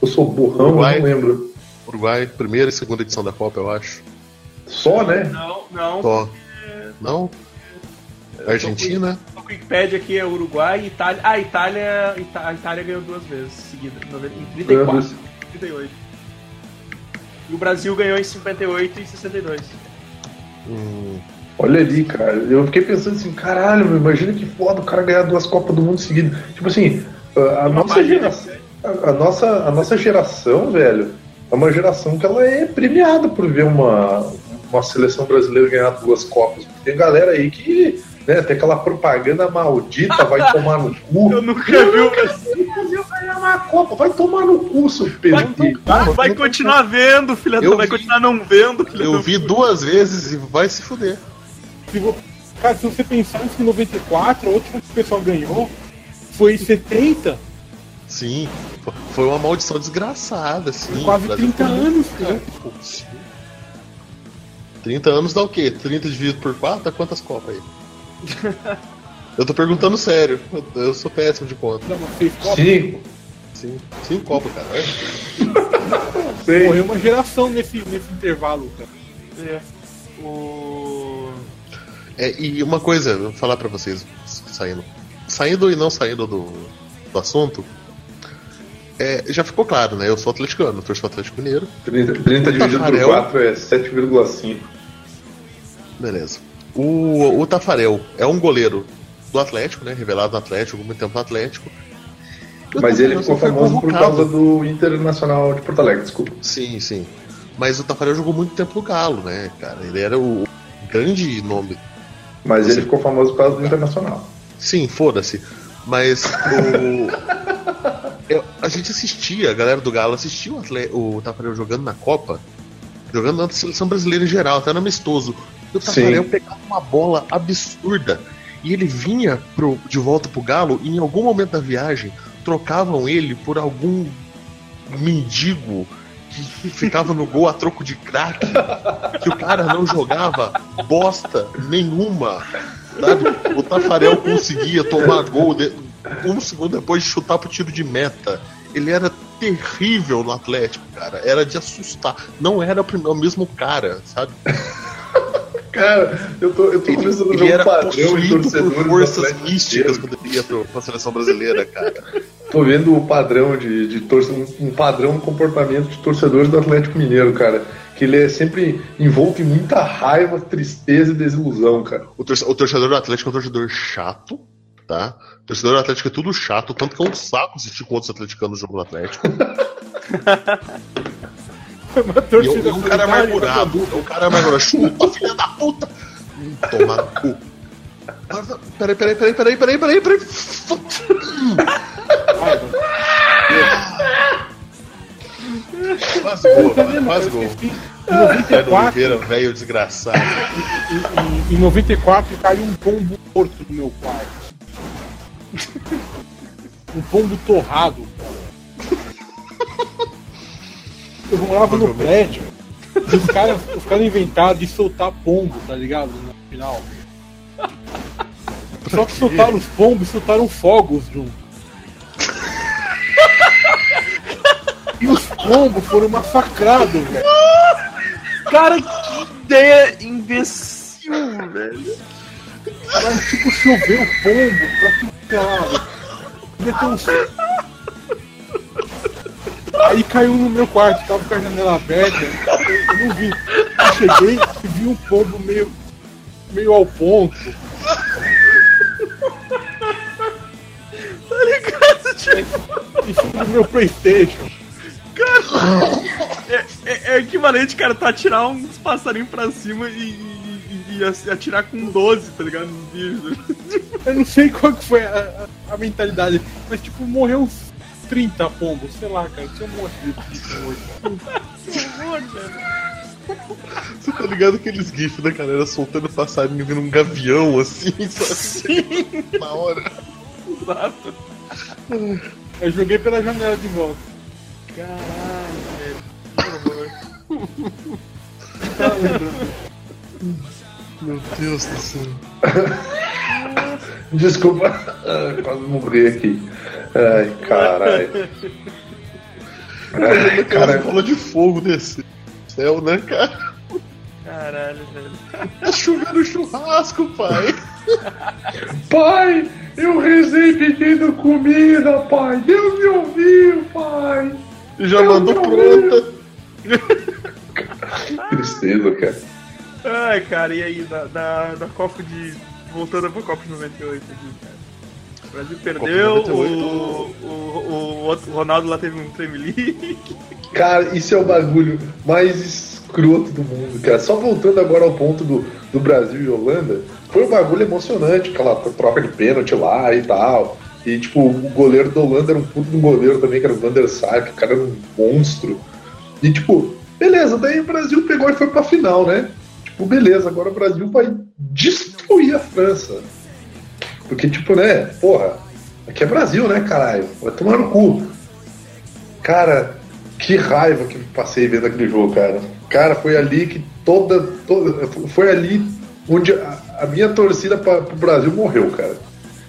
Eu sou burrão, eu não lembro. Uruguai, primeira e segunda edição da Copa, eu acho. Só, né? Não, não. Só. Não? Argentina? O Wikipedia aqui é Uruguai e Itália. Ah, Itália, Ita- a Itália ganhou duas vezes seguidas, em 34 e 38. E o Brasil ganhou em 58 e 62. Hum, Olha ali, cara. Eu fiquei pensando assim, caralho, meu, imagina que foda o cara ganhar duas Copas do Mundo seguidas. Tipo assim, a, a nossa geração. A, a nossa, a nossa geração, velho, é uma geração que ela é premiada por ver uma, uma seleção brasileira ganhar duas Copas. Tem galera aí que né, tem aquela propaganda maldita, vai tomar no cu. Eu nunca vi o O Brasil vai ganhar uma Copa, vai tomar no cu, seu PT. Vai continuar vendo, filha da Vai vi. continuar não vendo, filha eu vi duas vezes e vai se fuder. Cara, se você pensar em 94, a última que o pessoal ganhou foi em 70, Sim. Fo- Foi uma maldição desgraçada, assim. quase O Brasil 30 foi muito- anos, cara. Putz. 30 anos dá o quê? 30 dividido por 4? Dá quantas copas aí? Eu tô perguntando sério. Eu, eu sou péssimo de conta. Seis copas. Cinco. sim. Cinco Copas, cara. É. Sei. Morreu uma geração nesse, nesse intervalo, cara. É. O. É, e uma coisa, eu vou falar pra vocês, saindo. Saindo e não saindo do, do assunto. É, já ficou claro, né? Eu sou atleticano, eu torço pro Atlético Mineiro. 30, 30 dividido por Tafarel. 4 é 7,5. Beleza. O, o Tafarel é um goleiro do Atlético, né? Revelado no Atlético, muito tempo no Atlético. E o Mas ele ficou famoso por causa do Internacional de Porto Alegre, desculpa. Sim, sim. Mas o Tafarel jogou muito tempo no Galo, né, cara? Ele era o grande nome. Mas ele ficou famoso por causa do Internacional. Sim, foda-se. Mas o. eu- a gente assistia, a galera do Galo assistia o, atle- o Tafarel jogando na Copa, jogando na seleção brasileira em geral, até no amistoso. E o Tafarel Sim. pegava uma bola absurda. E ele vinha pro, de volta pro Galo e em algum momento da viagem trocavam ele por algum mendigo que ficava no gol a troco de crack, que o cara não jogava bosta nenhuma. Sabe? O Tafarel conseguia tomar gol de- um segundo depois de chutar pro tiro de meta. Ele era terrível no Atlético, cara. Era de assustar. Não era o mesmo cara, sabe? Cara, eu tô, eu tô Ele, começando a ele ver um era padrão de torcedores forças místicas quando ele ia pro, pra seleção brasileira, cara. Tô vendo o padrão de, de torce, um, padrão comportamento de torcedores do Atlético Mineiro, cara. Que ele é sempre envolto em muita raiva, tristeza e desilusão, cara. O torcedor do Atlético é um torcedor chato, tá? O torcedor do Atlético é tudo chato, tanto que é um saco assistir com outros atleticanos no jogo do Atlético. Uma E é torcida um- é cara amargurado. É um cara amargurado. Chupa, filha da puta! Hum, Toma no cu. Peraí, peraí, peraí, peraí, peraí, peraí, peraí. Faz gol, Tá cara, vendo? faz Eu gol. Em Pedro 94, Oliveira, velho desgraçado. em, em 94 caiu um pombo morto no meu quarto. Um pombo torrado. Eu morava no prédio. E os caras inventaram de soltar pombo, tá ligado? No final. Só que soltaram os pombos e soltaram fogos junto. E os pombos foram massacrados, velho. Cara, que ideia imbecil, velho. Mas tipo, choveu pombo pra que lado. Devia ter uns- Aí caiu no meu quarto, tava com a janela aberta, eu, não vi. Eu cheguei e vi um pombo meio, meio ao ponto. Tá ligado? Tipo, Em cima do meu Playstation. é, é, é equivalente, cara, tá atirar uns passarinhos pra cima e, e atirar com 12, tá ligado? Nos bichos. Eu não sei qual que foi a, a- a mentalidade, mas tipo, morreu uns 30 pombos, sei lá, cara, tinha um monte de bicho morto. Que horror, velho. Você tá ligado aqueles gifs da galera soltando passarinho vindo um gavião assim, sabe? Sim, Na hora. exato. Eu joguei pela janela de volta. Caralho, velho. Que horror. Tá lembrando. Meu Deus do céu. Desculpa, ah, quase morri aqui. Ai, caralho. Ai, cara, bola de fogo desse céu, né, cara? Caralho, velho. Tá chovendo churrasco, pai. pai, eu rezei pedindo comida, pai. Deus me ouviu, pai. Já Meu mandou Deus. pronta. Tristeza, cara. Ai, cara, e aí, da, da, da Copa de. Voltando pra Copa de 98 aqui, cara. O Brasil perdeu, Copa de 98. o, o, o, Ronaldo lá teve um tremelique. Cara, isso é o bagulho mais escroto do mundo, cara. Só voltando agora ao ponto do, do Brasil e Holanda, foi um bagulho emocionante, aquela troca de pênalti lá e tal. E, tipo, o goleiro da Holanda era um puto do goleiro também, que era o Van der Sar, que o cara era um monstro. E, tipo, beleza, daí o Brasil pegou e foi pra final, né? Tipo, beleza, agora o Brasil vai destruir a França. Porque, tipo, né, porra, aqui é Brasil, né, caralho? Vai tomar no cu. Cara, que raiva que passei vendo aquele jogo, cara. Cara, foi ali que toda. toda foi ali onde a, a minha torcida para pro Brasil morreu, cara.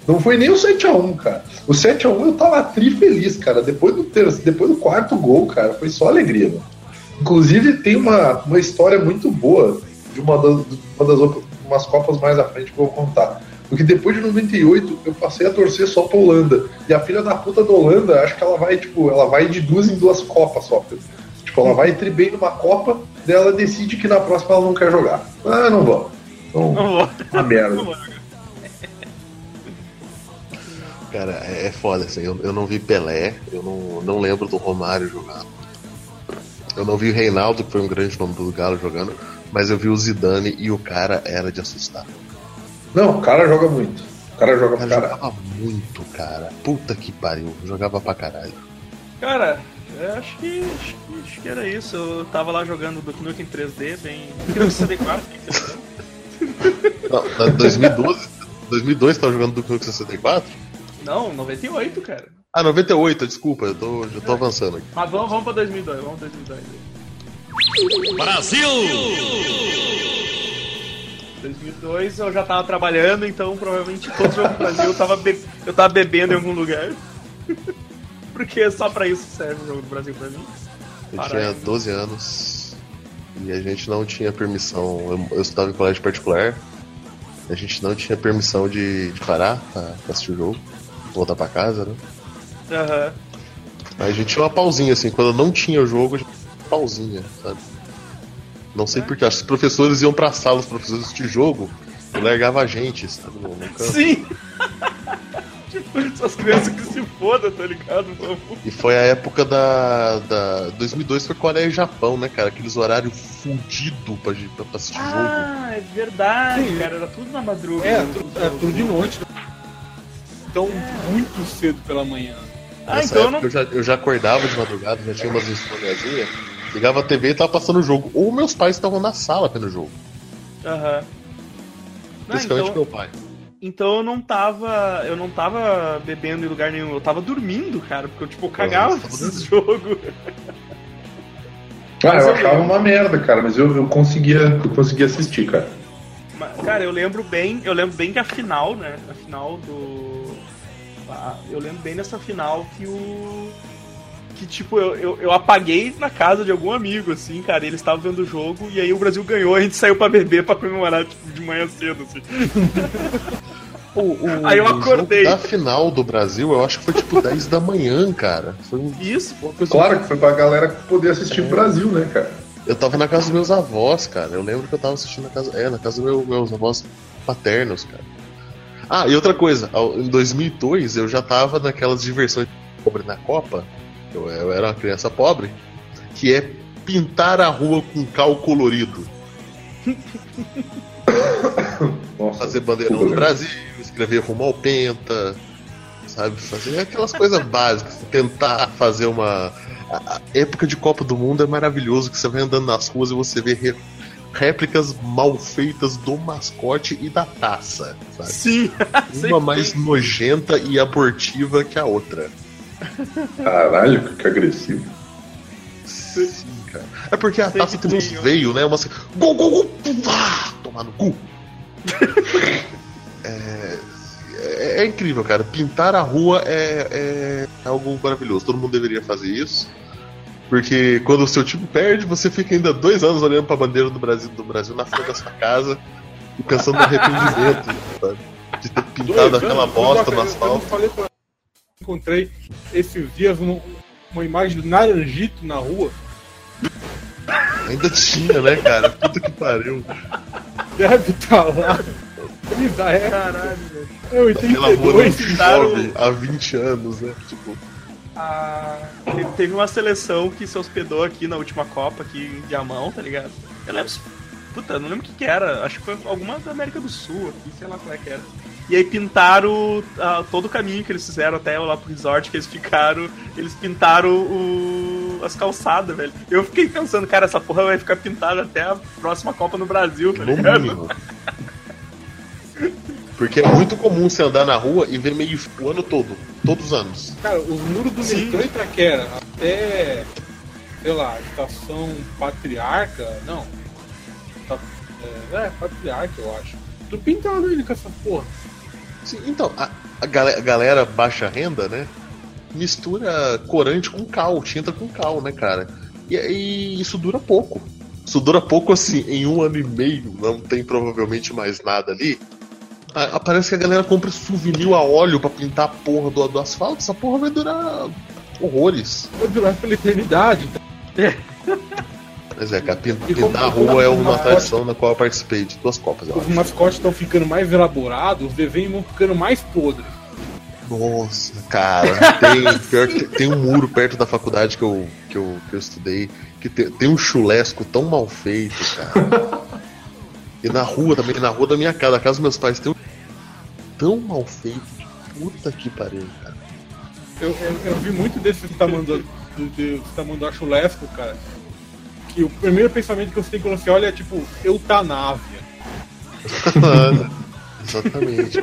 Não foi nem o 7x1, cara. O 7x1 eu tava tri feliz, cara. Depois do, ter, depois do quarto gol, cara, foi só alegria, mano. Inclusive, tem uma, uma história muito boa de uma das, de uma das outras- umas Copas mais à frente que eu vou contar. Porque depois de 98, eu passei a torcer só pra Holanda. E a filha da puta da Holanda, acho que ela vai, tipo, ela vai de duas em duas Copas só. Tipo, ela vai tri bem numa Copa, daí ela decide que na próxima ela não quer jogar. Ah, não vou. Então, Não vou. uma merda. Não vou. Cara, é, é foda, assim. Eu, eu não vi Pelé, eu não, não lembro do Romário jogando. Eu não vi o Reinaldo, que foi um grande nome do Galo jogando, mas eu vi o Zidane e o cara era de assustar. Não, o cara joga muito. O cara joga O pra cara caralho. jogava muito, cara. Puta que pariu, jogava pra caralho. Cara, eu acho que, acho que acho que era isso. Eu tava lá jogando Duke Nukem 3D, bem. Duke 64, que que você Não, na 2012, 2002 tava jogando do Nukem 64? Não, 98, cara. Ah, 98, desculpa, eu tô, já tô avançando aqui. Mas vamos, vamos pra 2002, vamos pra 2002. Brasil! 2002 eu já tava trabalhando, então provavelmente todo jogo do Brasil eu tava, be- eu tava bebendo em algum lugar. Porque só pra isso serve o jogo do Brasil pra mim. Eu tinha 12 anos e a gente não tinha permissão. Eu, eu estudava em colégio particular, a gente não tinha permissão de, de parar pra, pra assistir o jogo, voltar pra casa, né? Aham. Aí a gente tinha uma pausinha, assim, quando não tinha o jogo, a gente pausinha, sabe? Não sei porquê, acho que os professores iam pra sala, os professores assistir jogo, e largava a gente, sabe? No, no. Sim! tipo, essas crianças que se fodam, tá ligado? Vamos. E foi a época da, da 2002 foi Coreia e Japão, né, cara? Aqueles horários fudidos pra, pra, pra assistir jogo. Ah, é verdade, Sim. cara. Era tudo na madruga. É, né, tu- os é tudo de noite. Então, muito cedo pela manhã. Ah, Nessa então não. eu, já, eu já acordava de madrugada, já tinha umas insôniazinhas, ligava a TV e tava passando o jogo. Ou meus pais estavam na sala vendo o jogo. Aham. Não, Principalmente então, meu pai. então eu não tava. Eu não tava bebendo em lugar nenhum, eu tava dormindo, cara, porque eu tipo cagava esses jogos. Ah, Mas eu achava uma merda, cara, mas eu, eu conseguia eu conseguia assistir, cara. Cara, eu lembro bem, eu lembro bem que a final, né? A final do. Ah, eu lembro bem dessa final que o. Que tipo, eu, eu, eu apaguei na casa de algum amigo, assim, cara, e eles estavam vendo o jogo, e aí o Brasil ganhou, a gente saiu pra beber pra comemorar, tipo, de manhã cedo, assim. O, o- Aí eu acordei. da final do Brasil, eu acho que foi tipo 10 da manhã, cara. Foi um- Isso, Claro que foi pra galera poder assistir o Brasil, né, cara? Eu tava na casa dos meus avós, cara. Eu lembro que eu tava assistindo na casa. É, na casa dos meu, meus avós paternos, cara. Ah, e outra coisa, em 2002 eu já tava naquelas diversões pobre na Copa. Eu, eu era uma criança pobre, que é pintar a rua com cal colorido. Nossa, Fazer bandeirão do Brasil, escrever rumo ao penta, sabe? Fazer aquelas coisas básicas. Tentar fazer uma. A a época de Copa do Mundo é maravilhoso que você vai andando nas ruas e você vê re- réplicas mal feitas do mascote e da taça, sabe? sim. Uma mais nojenta e abortiva que a outra. Caralho, que agressivo. Sim, cara. É porque a taça tem uns veio, né? Uma assim, gol, gol, gol, pá, tomar no cu. é, é- é incrível, cara. Pintar a rua é, é algo maravilhoso. Todo mundo deveria fazer isso. Porque quando o seu time perde, você fica ainda dois anos olhando pra bandeira do Brasil, do Brasil na frente da sua casa e pensando no arrependimento, sabe? De ter pintado Dois aquela anos, bosta no eu- Eu asfalto. falei pra... Encontrei esses dias uma, uma imagem do Naranjito na rua. Ainda tinha, né, cara? Puta que pariu. Deve estar lá. Desde a época. Caralho, velho. É Aquela rua não 82. chove há 20 anos, né? Tipo, Ah, teve, teve uma seleção que se hospedou aqui na última Copa, aqui em Diamão, tá ligado? Eu lembro. Puta, não lembro o que, que era. Acho que foi alguma da América do Sul aqui, sei lá qual é que era. E aí pintaram ah, todo o caminho que eles fizeram até lá pro resort que eles ficaram. Eles pintaram o- as calçadas, velho. Eu fiquei pensando, cara, essa porra vai ficar pintada até a próxima Copa no Brasil, tá no ligado? mínimo. Porque é muito comum você andar na rua e ver meio o ano todo, todos os anos. Cara, os muros do Sim. metrô Itaquera até, sei lá, estação Patriarca, não. Tá- É, é, Patriarca, eu acho. Tô pintado ainda com essa porra. Sim, então, a- a gale- a galera baixa renda, né? Mistura corante com cal, tinta com cal, né, cara? E aí isso dura pouco. Isso dura pouco assim, em um ano e meio, não tem provavelmente mais nada ali. A- Parece que a galera compra souvenir a óleo pra pintar a porra do, do asfalto. Essa porra vai durar horrores. Vai durar pela eternidade. Mas é, cara, pintar a rua é uma tradição na qual eu participei de duas copas, Os mascotes estão ficando mais elaborados, os desenhos vão ficando mais podres. Nossa, cara, tem, pior que tem um muro perto da faculdade que eu, que eu, que eu estudei, que tem, tem um chulesco tão mal feito, cara. E na rua também, na rua da minha casa, da casa dos meus pais, tem um tão mal feito. Puta que pariu, cara. Eu, eu, eu vi muito desses tamanduá do, do, tamanduá chulesco, cara. Que o primeiro pensamento que você tem quando você olha é tipo, eutanásia. Exatamente.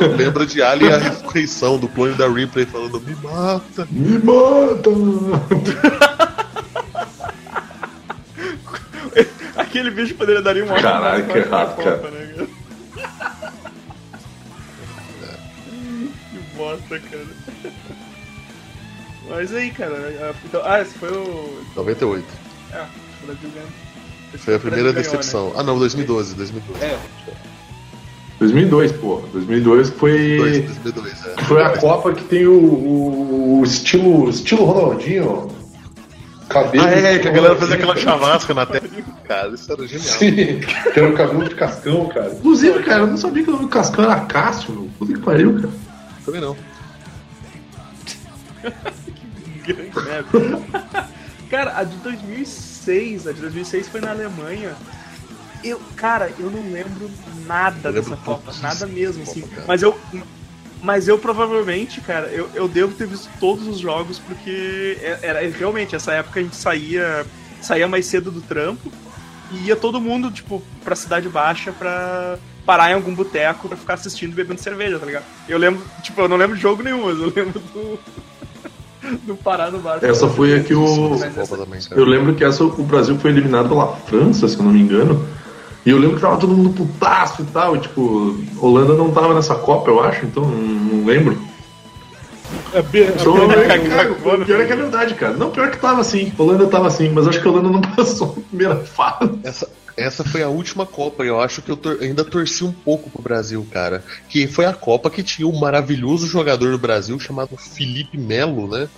Eu lembro de Alien e a ressurreição do clone da Ripley falando: Me mata. Me mata! Aquele bicho poderia dar um ótimo Caralho, que errado, cara. Né, cara? que bosta, cara. Mas aí, cara. a- Então, ah, esse foi o. 98. É, Brasil ganhou. Foi a primeira ganhou, decepção. Ah, não, 2012. 2012. né? É, 2002, pô. 2002 foi. 2002, é. Foi a Copa que tem o, o- estilo, estilo Ronaldinho. Cabelo. Ah, é, que a galera fazia aquela chavasca na tela. Cara, isso era genial. Sim, que era o cabelo de Cascão, cara. Inclusive, cara, eu não sabia que o nome do Cascão era Cássio, meu. Puta que pariu, cara. Também não. grande merda. Cara, a de 2006, a de 2006 foi na Alemanha. Eu, cara, eu não lembro nada lembro dessa Copa, nada mesmo, assim. Copa. Mas eu, mas eu provavelmente, cara, eu, eu devo ter visto todos os jogos porque é- era realmente essa época a gente saía, saía mais cedo do trampo e ia todo mundo tipo pra cidade baixa pra parar em algum boteco pra ficar assistindo e bebendo cerveja, tá ligado? Eu lembro, tipo, eu não lembro de jogo nenhum, mas eu lembro do do parar no bar. Essa foi a que o. Eu lembro que essa o Brasil foi eliminado pela França, se eu não me engano. E eu lembro que tava todo mundo putaço e tal. E, tipo, Holanda não tava nessa Copa, eu acho, então não, não lembro. A a é, cara, o pior é que é verdade, cara. Não, pior que tava assim. Holanda tava assim, mas acho que a Holanda não passou a primeira fase. Essa, essa foi a última Copa, e eu acho que eu tor- ainda torci um pouco pro Brasil, cara. Que foi a Copa que tinha um maravilhoso jogador do Brasil chamado Felipe Melo, né?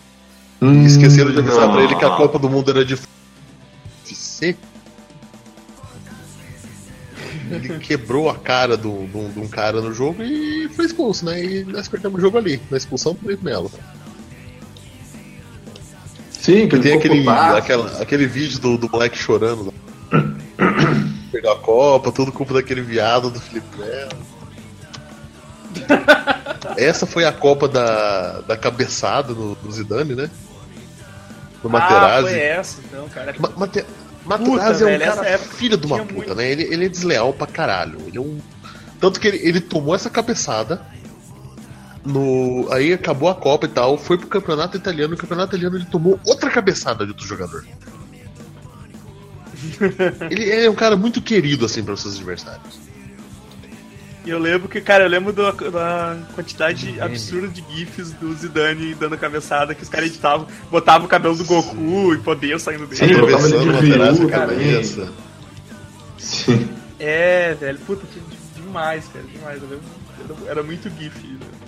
E esqueceram de avisar Hum, pra ele que a Copa do Mundo era de FC. Ele quebrou a cara de um cara no jogo e foi expulso, né? E nós perdemos o jogo ali, na expulsão do Felipe Melo. Sim, que Tem aquele, aquela, aquele vídeo do, do moleque chorando. Perdeu a Copa, tudo culpa daquele viado do Felipe Melo. Essa foi a Copa da, da cabeçada do, do Zidane, né? Do Ah, Materazzi. foi essa, então, cara. Ma- Mate, Materazzi é um velho, cara época filho de uma puta, muito. né? Ele, ele é desleal pra caralho. Ele é um. Tanto que ele, ele tomou essa cabeçada. No... Aí acabou a Copa e tal, foi pro campeonato italiano. No campeonato italiano ele tomou outra cabeçada de outro jogador. ele é um cara muito querido, assim, para os seus adversários. E eu lembro que, cara, eu lembro do- da quantidade absurda de GIFs do Zidane dando cabeçada que os caras editavam, botavam o cabelo do Goku e poder saindo dele. Sim, botava ele Atravessando de viúva a cabeça. Sim. É, velho, puta, demais, cara, demais. Eu lembro, era, muito GIF.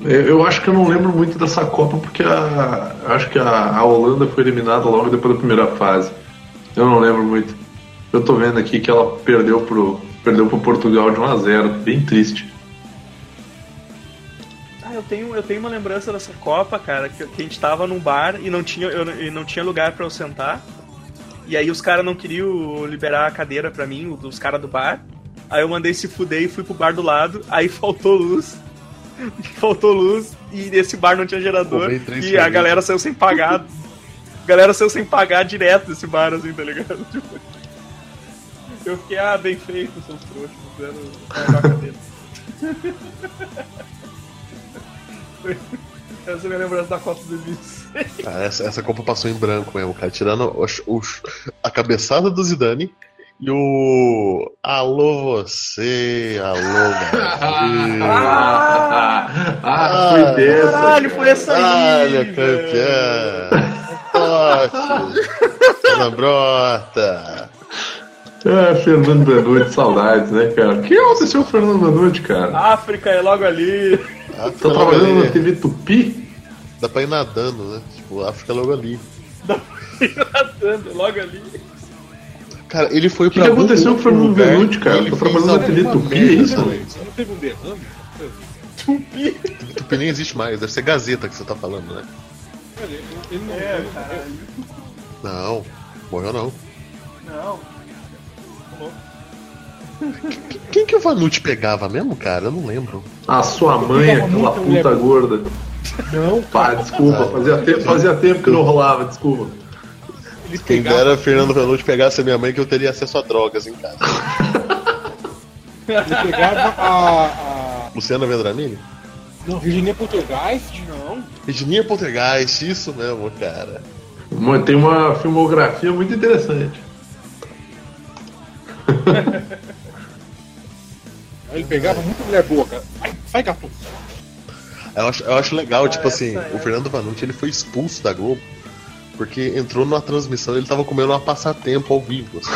né? Eu eu acho que eu não lembro muito dessa Copa porque a, eu acho que a, a Holanda foi eliminada logo depois da primeira fase. Eu não lembro muito. Eu tô vendo aqui que ela perdeu pro, perdeu pro Portugal de 1 a 0 Bem triste. Ah, eu tenho, eu tenho uma lembrança dessa Copa, cara, que, que a gente tava num bar e não tinha, eu, e não tinha lugar pra eu sentar. E aí os caras não queriam liberar a cadeira pra mim, os caras do bar. Aí eu mandei se fuder e fui pro bar do lado, aí faltou luz. faltou luz e esse bar não tinha gerador. Pô, e a galera saiu sem pagar. a galera saiu sem pagar direto desse bar, assim, tá ligado? Eu fiquei, ah, bem feito, seus trouxas, fizeram. Essa é a minha lembrança da Copa 2006. Ah, essa, essa Copa passou em branco mesmo, cara. Tirando os- os- a cabeçada do Zidane E o. Alô você, alô Brasil. ah, foi dessa. Caralho, foi essa aí! Olha, campeã! Tote! Ana Brota! Ah, Fernando Benucci, saudades, né, cara? O que aconteceu com o Fernando Benucci, cara? África é logo ali. África Tá trabalhando ali. na TV Tupi? Dá pra ir nadando, né? Tipo, África logo ali. Nadando, logo ali. Cara, ele foi O que, pra que aconteceu com o Fernando Benucci, cara? ele Tá trabalhando na TV Tupi, é isso? Não teve um derrame? Tupi. Tupi nem existe mais, deve ser Gazeta que você tá falando, né? Ele, ele não, É, ele não caralho. Não, morreu não. Quem que o Vanucci pegava mesmo, cara? Eu não lembro. A sua mãe, aquela puta boa. gorda. Não, Pá, desculpa, fazia tempo, fazia tempo que não rolava, desculpa. ele Quem pegava. dera Fernando Vanucci pegasse a minha mãe que eu teria acesso a drogas em casa. Ele pegava a. a Luciana Vendramini? não, Virginia Poltergeist? Não. Virginia Poltergeist, isso mesmo, cara. Tem uma filmografia muito interessante. Ele pegava muita mulher boa, cara. Sai, sai gato. Eu acho, eu acho legal, tipo essa assim, é. o Fernando Vanucci ele foi expulso da Globo porque entrou numa transmissão ele tava comendo uma passatempo ao vivo, assim,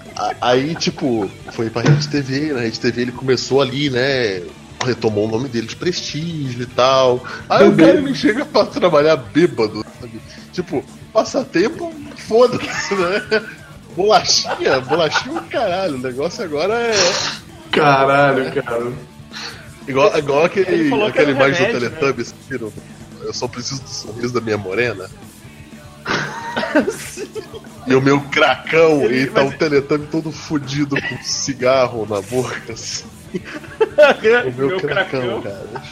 Aí, tipo, foi pra Rede TV, na Rede TV ele começou ali, né? Retomou o nome dele de prestígio e tal. Aí o cara ele chega pra trabalhar bêbado, sabe? Tipo, passatempo, foda-se, né? Bolachinha, bolachinha, caralho. O negócio agora é. Caralho, cara. Igual, igual Ele aquele, aquele imagem do né? Teletubbies, viram? Eu só preciso do sorriso da minha morena. e o meu cracão, Ele- e tá mas- o Teletubby todo fudido com cigarro na boca. assim. O meu, Meu cracão, cracão. cara.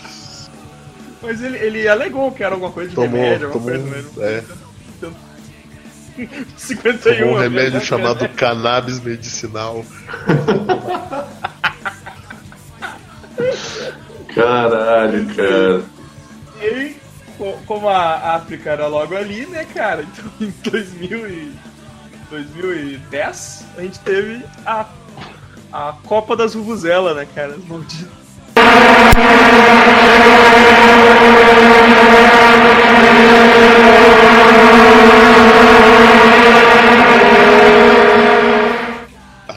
Mas ele, ele alegou que era alguma coisa de Tomou, remédio, alguma tomou, coisa, né? é, 51. tomou um remédio né? chamado cannabis medicinal. Caralho, cara. E aí, co- como a África era logo ali, né, cara? Então em 2000 e 2010 a gente teve a, a Copa das Vuvuzela, né, cara? Maldito.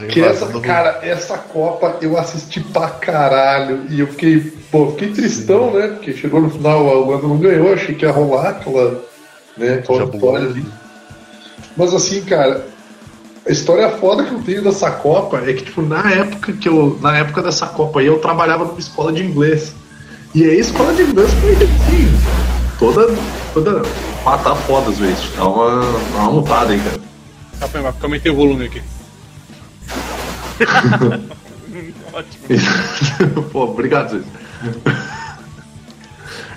Que essa, do- cara, essa Copa eu assisti pra caralho e eu fiquei, pô, fiquei tristão, né? Porque chegou no final, a Holanda não ganhou, achei que ia rolar aquela, né, aquela vitória ali. Mas assim, cara, a história foda que eu tenho dessa Copa É que, tipo, na época que eu. Na época dessa Copa aí, eu trabalhava numa escola de inglês. E aí a escola de inglês foi assim. Toda. toda. Matar foda às vezes. Dá uma, dá uma mutada aí, cara. Tá, pera, porque eu aumentei o volume aqui. Pô, obrigado, Zé.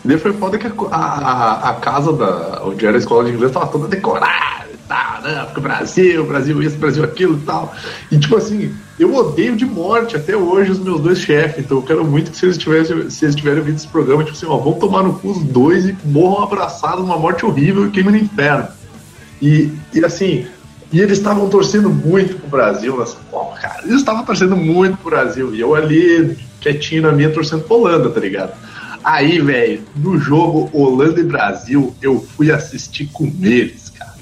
E foi foda que a, a, a casa da. onde era a escola de inglês tava toda decorada e tal, né? Porque Brasil, Brasil isso, Brasil aquilo e tal. E tipo assim, eu odeio de morte até hoje os meus dois chefes, então eu quero muito que se eles tivessem, se eles tiverem ouvido esse programa, tipo assim, ó, vão tomar no cu os dois e morram abraçados numa morte horrível e queimem no inferno. E, e assim, e eles estavam torcendo muito pro Brasil nessa Copa, cara. Eles estavam torcendo muito pro Brasil. E eu ali, quietinho na minha, torcendo pra Holanda, tá ligado? Aí, velho, no jogo Holanda e Brasil, eu fui assistir com eles, cara.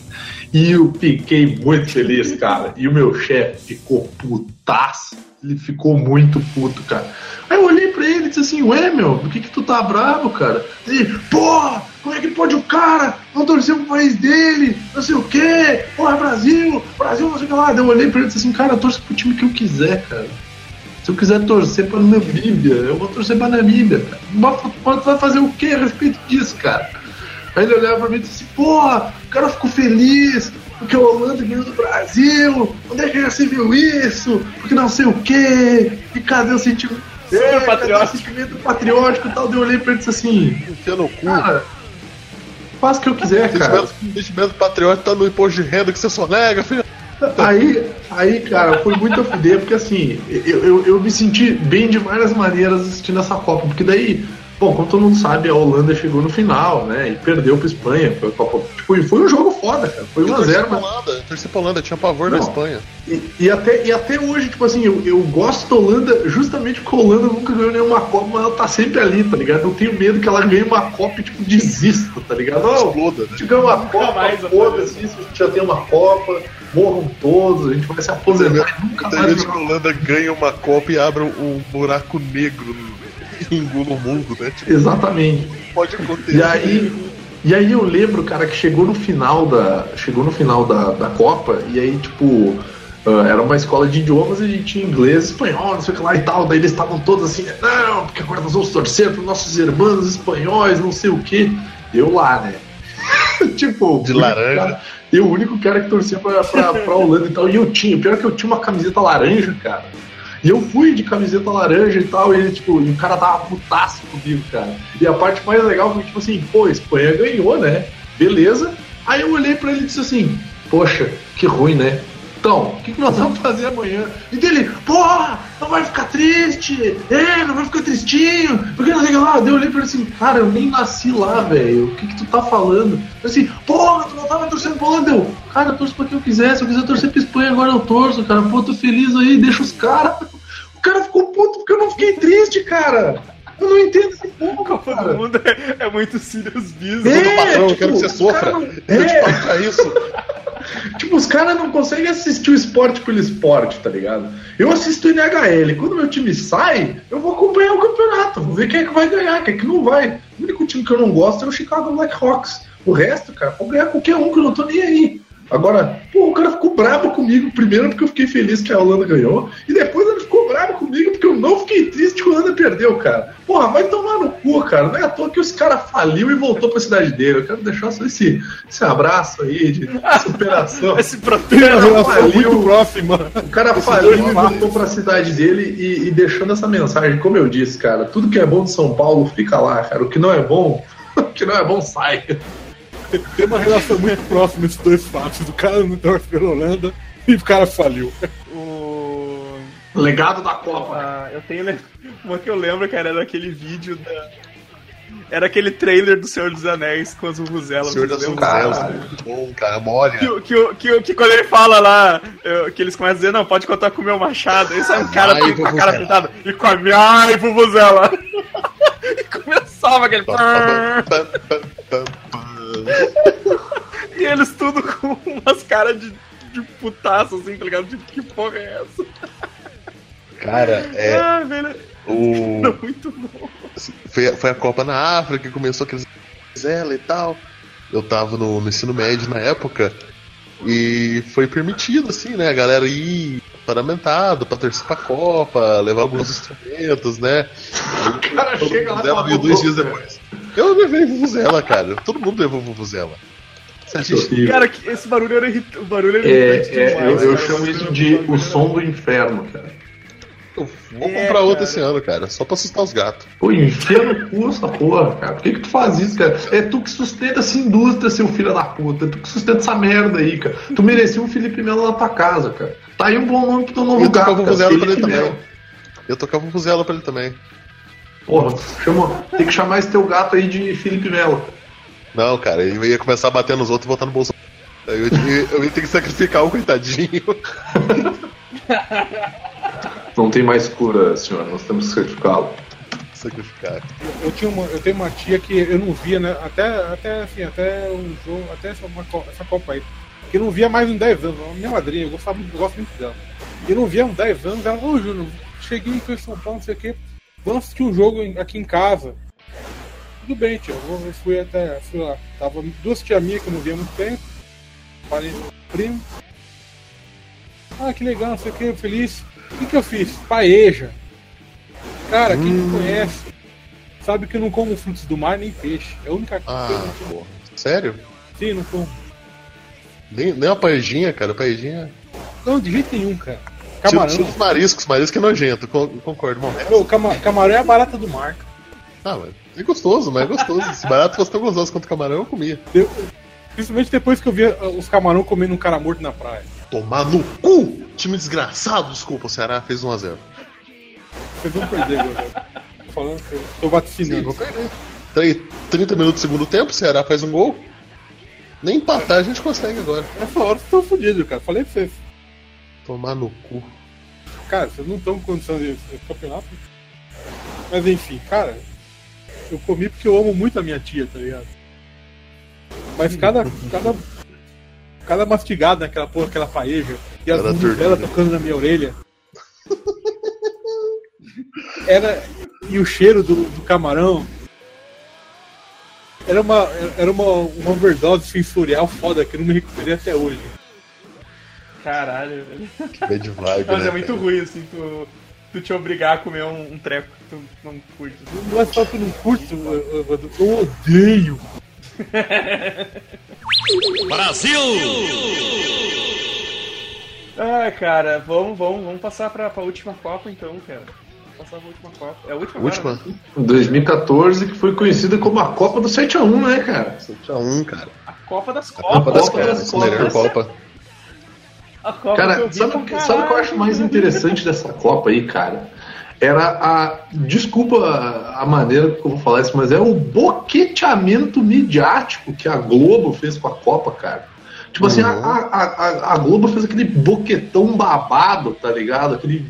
E eu fiquei muito feliz, cara. E o meu chefe ficou putaço. Ele ficou muito puto, cara. Aí eu olhei pra ele e disse assim, ué, meu, por que que tu tá bravo, cara? Ele, pô, como é que pode o cara não torcer pro país dele? Não sei o quê, porra, Brasil, Brasil, não sei o que lá. Eu olhei pra ele e disse assim, cara, torço pro time que eu quiser, cara. Se eu quiser torcer pra Namíbia, eu vou torcer pra Namíbia, cara. Mas vai fazer o que a respeito disso, cara? Aí ele olhava pra mim e disse assim, porra, o cara ficou feliz porque a Holanda ganhou do Brasil, onde é que já se viu isso? Porque não sei o quê, e cadê o sentimento? É, cadê patriótico. o sentimento patriótico e tal? Daí eu olhei pra ele e disse assim, cara, faz o que eu quiser, cara. Investimento, investimento patriota tá no imposto de renda que você só nega, filho. Aí, aí, cara, foi muito a fuder, porque assim, eu, eu, eu me senti bem de várias maneiras assistindo essa Copa, porque daí Bom, como todo mundo sabe, a Holanda chegou no final, né? E perdeu pra Espanha. Foi, a Copa- tipo, e foi um jogo foda, cara. Foi Eu torci 1x0, pra mas. Holanda, eu torci pra Holanda, tinha pavor da Não. Espanha. E, e até, e até hoje, tipo assim, eu, eu gosto da Holanda justamente porque a Holanda nunca ganhou nenhuma Copa, mas ela tá sempre ali, tá ligado? Eu tenho medo que ela ganhe uma Copa e, tipo, desista, tá ligado? Ó, Exploda, né? a gente ganhou uma Copa, mais foda-se isso, a gente já tem uma Copa, morram todos, a gente vai se aposentar e nunca Eu tenho mais medo que a. Holanda ganhe uma Copa e abra um buraco negro engula o mundo, né? Tipo, Exatamente. pode acontecer. E aí, e aí eu lembro, cara, que chegou no final da. Chegou no final da, da Copa, e aí, tipo, ah, era uma escola de idiomas e a gente tinha inglês, espanhol, não sei o que lá e tal. Daí eles estavam todos assim, não, porque agora nós vamos torcer para nossos irmãos espanhóis, não sei o que. Eu lá, né? tipo, De laranja. cara- eu, o único cara que torcia pra, pra, pra Holanda e tal. E eu tinha, pior que eu tinha uma camiseta laranja, cara. E eu fui de camiseta laranja e tal, e ele, tipo, e o cara tava putaço comigo, cara. E a parte mais legal foi, tipo assim, pô, a Espanha ganhou, né? Beleza. Aí eu olhei pra ele e disse assim, poxa, que ruim, né? Então, o que, que nós vamos fazer amanhã? E dele, porra, não vai ficar triste, é, não vai ficar tristinho, porque não sei o que lá. Daí eu olhei pra assim, cara, eu nem nasci lá, velho, o que, que tu tá falando? Eu assim, porra, tu não tava torcendo pra Holanda? Cara, eu torço pra quem eu quiser, se eu quiser torcer pra Espanha, agora eu torço, cara, pô, tô feliz aí, deixa os caras. O cara ficou puto porque eu não fiquei triste, cara. Eu não entendo esse povo, Copa do cara. Mundo é, é muito serious business. É, patrão, eu tipo, quero que você os sofra. não- Eu te É, pago pra isso. tipo, os caras não conseguem assistir o esporte pelo esporte, tá ligado? Eu assisto NHL. Quando meu time sai, eu vou acompanhar o campeonato. Vou ver quem é que vai ganhar, quem é que não vai. O único time que eu não gosto é o Chicago Blackhawks. O resto, cara, pode ganhar qualquer um que eu não tô nem aí. Agora, pô, o cara ficou bravo comigo, primeiro porque eu fiquei feliz que a Holanda ganhou, e depois bravo comigo porque eu não fiquei triste que a Holanda perdeu, cara. Porra, vai tomar no cu, cara. Não é à toa que os caras faliu e voltou pra cidade dele. Eu quero deixar só esse, esse abraço aí de superação. Esse protesto. faliu. muito próxima. O cara faliu e voltou pra cidade dele e, e deixando essa mensagem, como eu disse, cara, tudo que é bom de São Paulo fica lá, cara. O que não é bom, o que não é bom sai. Tem uma relação muito próxima esses dois fatos. O cara não torce pela Holanda e o cara faliu. O... Legado da Copa. Ah, eu tenho uma que eu lembro, cara, era aquele vídeo da. Era aquele trailer do Senhor dos Anéis com as vuvuzelas. Senhor das Caralho. muito bom, cara. Que, o- que, que, o- que quando ele fala lá, que eles começam a dizer, não, pode contar com o meu machado. Aí sai um cara Ai, com a cara pintada e com a minha ai, vuvuzela. e começava aquele. e eles tudo com umas caras de, de putaço, assim, tá ligado? Tipo, que porra é essa? Cara, é. Ah, velho, O... era muito bom. foi, foi a Copa na África que começou aqueles ela e tal. Eu tava no, no ensino médio na época e foi permitido, assim, né? A galera ir paramentado pra torcer pra Copa, levar alguns instrumentos, né? O cara chega lá e fala, veio dois "Pô, dias cara." depois. Eu levei Vuvuzela, cara. Todo mundo levou Vuvuzela. A gente... Cara, esse barulho era irritante. O barulho era É, irritante é, demais, eu, eu chamo isso de o som do inferno, cara. Eu vou É, comprar outra cara. esse ano, cara. Só pra assustar os gatos. Pô, enfia no cu essa porra, cara. Por que, que tu faz isso, cara? É tu que sustenta essa indústria, seu filho da puta. É tu que sustenta essa merda aí, cara. Tu merecia um Felipe Melo na tua casa, cara. Tá aí um bom nome pro teu novo Eu tocava gato, cara. Vuvuzela pra ele também. Eu tocava Vuvuzela pra ele também. Porra, chama, tem que chamar esse teu gato aí de Felipe Melo. Não, cara, eu ia começar a bater nos outros e botar no bolso. Aí Eu, eu, eu ia ter que sacrificar o coitadinho. Não tem mais cura, senhor. Nós temos que certificá-lo. sacrificar. Eu, tinha uma, eu tenho uma tia que eu não via, né? Até, até assim, até um jogo, até essa, uma, essa Copa aí. Que eu não via mais em 10 anos. Minha madrinha, eu, gostava, muito- eu gosto muito dela. E eu não via uns 10 anos. Ela, ô Júnior, cheguei em São Paulo, não sei o quê. Vamos assistir um jogo em- aqui em casa. Tudo bem, tia. Eu, eu fui até. Fui lá. Tava duas tia minhas que eu não via há muito tempo. Parei primo. Ah, que legal, não sei o que, feliz. O que, que eu fiz? Paeja. Cara, quem Hum. me conhece sabe que eu não como frutos do mar nem peixe. É a única coisa que eu Ah, não como. pô. Sério? Sim, não como. Nem, nem uma paejinha, cara. Paejinha. Não, de jeito nenhum, cara. Tira, Camarão. tira os mariscos, marisco é nojento. con- Concordo, irmão. Meu, cama- camarão é a barata do mar. cara. Ah, mas é gostoso, mas é gostoso. Se barato fosse tão gostoso quanto camarão, eu comia. Eu- principalmente depois que eu vi ah, os camarão comendo um cara morto na praia. Tomar no cu! Time desgraçado, desculpa, o Ceará fez 1x0. Vocês vão perder, galera. Tô falando que eu tô Sim, vou perder. Tre- 30 minutos do segundo tempo, o Ceará faz um gol. Nem empatar a gente consegue agora. Nessa hora vocês estão fodidos, cara. Falei pra vocês. Tomar no cu. Cara, vocês não estão com condição de de campeonato. Mas enfim, cara, eu comi porque eu amo muito a minha tia, tá ligado? Mas cada. cada. cada mastigada naquela porra, aquela paeja, e as dela tocando na minha orelha. Era. E o cheiro do, do camarão. Era uma, era uma, uma overdose sensorial foda que eu não me recuperei até hoje. Caralho, velho. Bad vibe, Mas né, é muito cara? ruim, assim, tu, tu te obrigar a comer um, um treco que tu não curte. Não é só que eu não curto, eu, eu- eu odeio. Ah, cara, vamos, vamos, vamos passar pra, pra última Copa então, cara. Vamos passar pra última Copa. É a última, Última. agora, né? 2014, que foi conhecida como a Copa do 7x1, né, cara? 7x1, cara. A Copa das A Copas. Copa das Copa Copas, das a melhor Copas. Copa. A Copa Cara, sabe, sabe o que eu acho mais interessante dessa Copa aí, cara? Era a. Desculpa a maneira que eu vou falar isso, mas é o boqueteamento midiático que a Globo fez com a Copa, cara. Tipo assim, a, a, a, a Globo fez aquele boquetão babado, tá ligado? Aquele,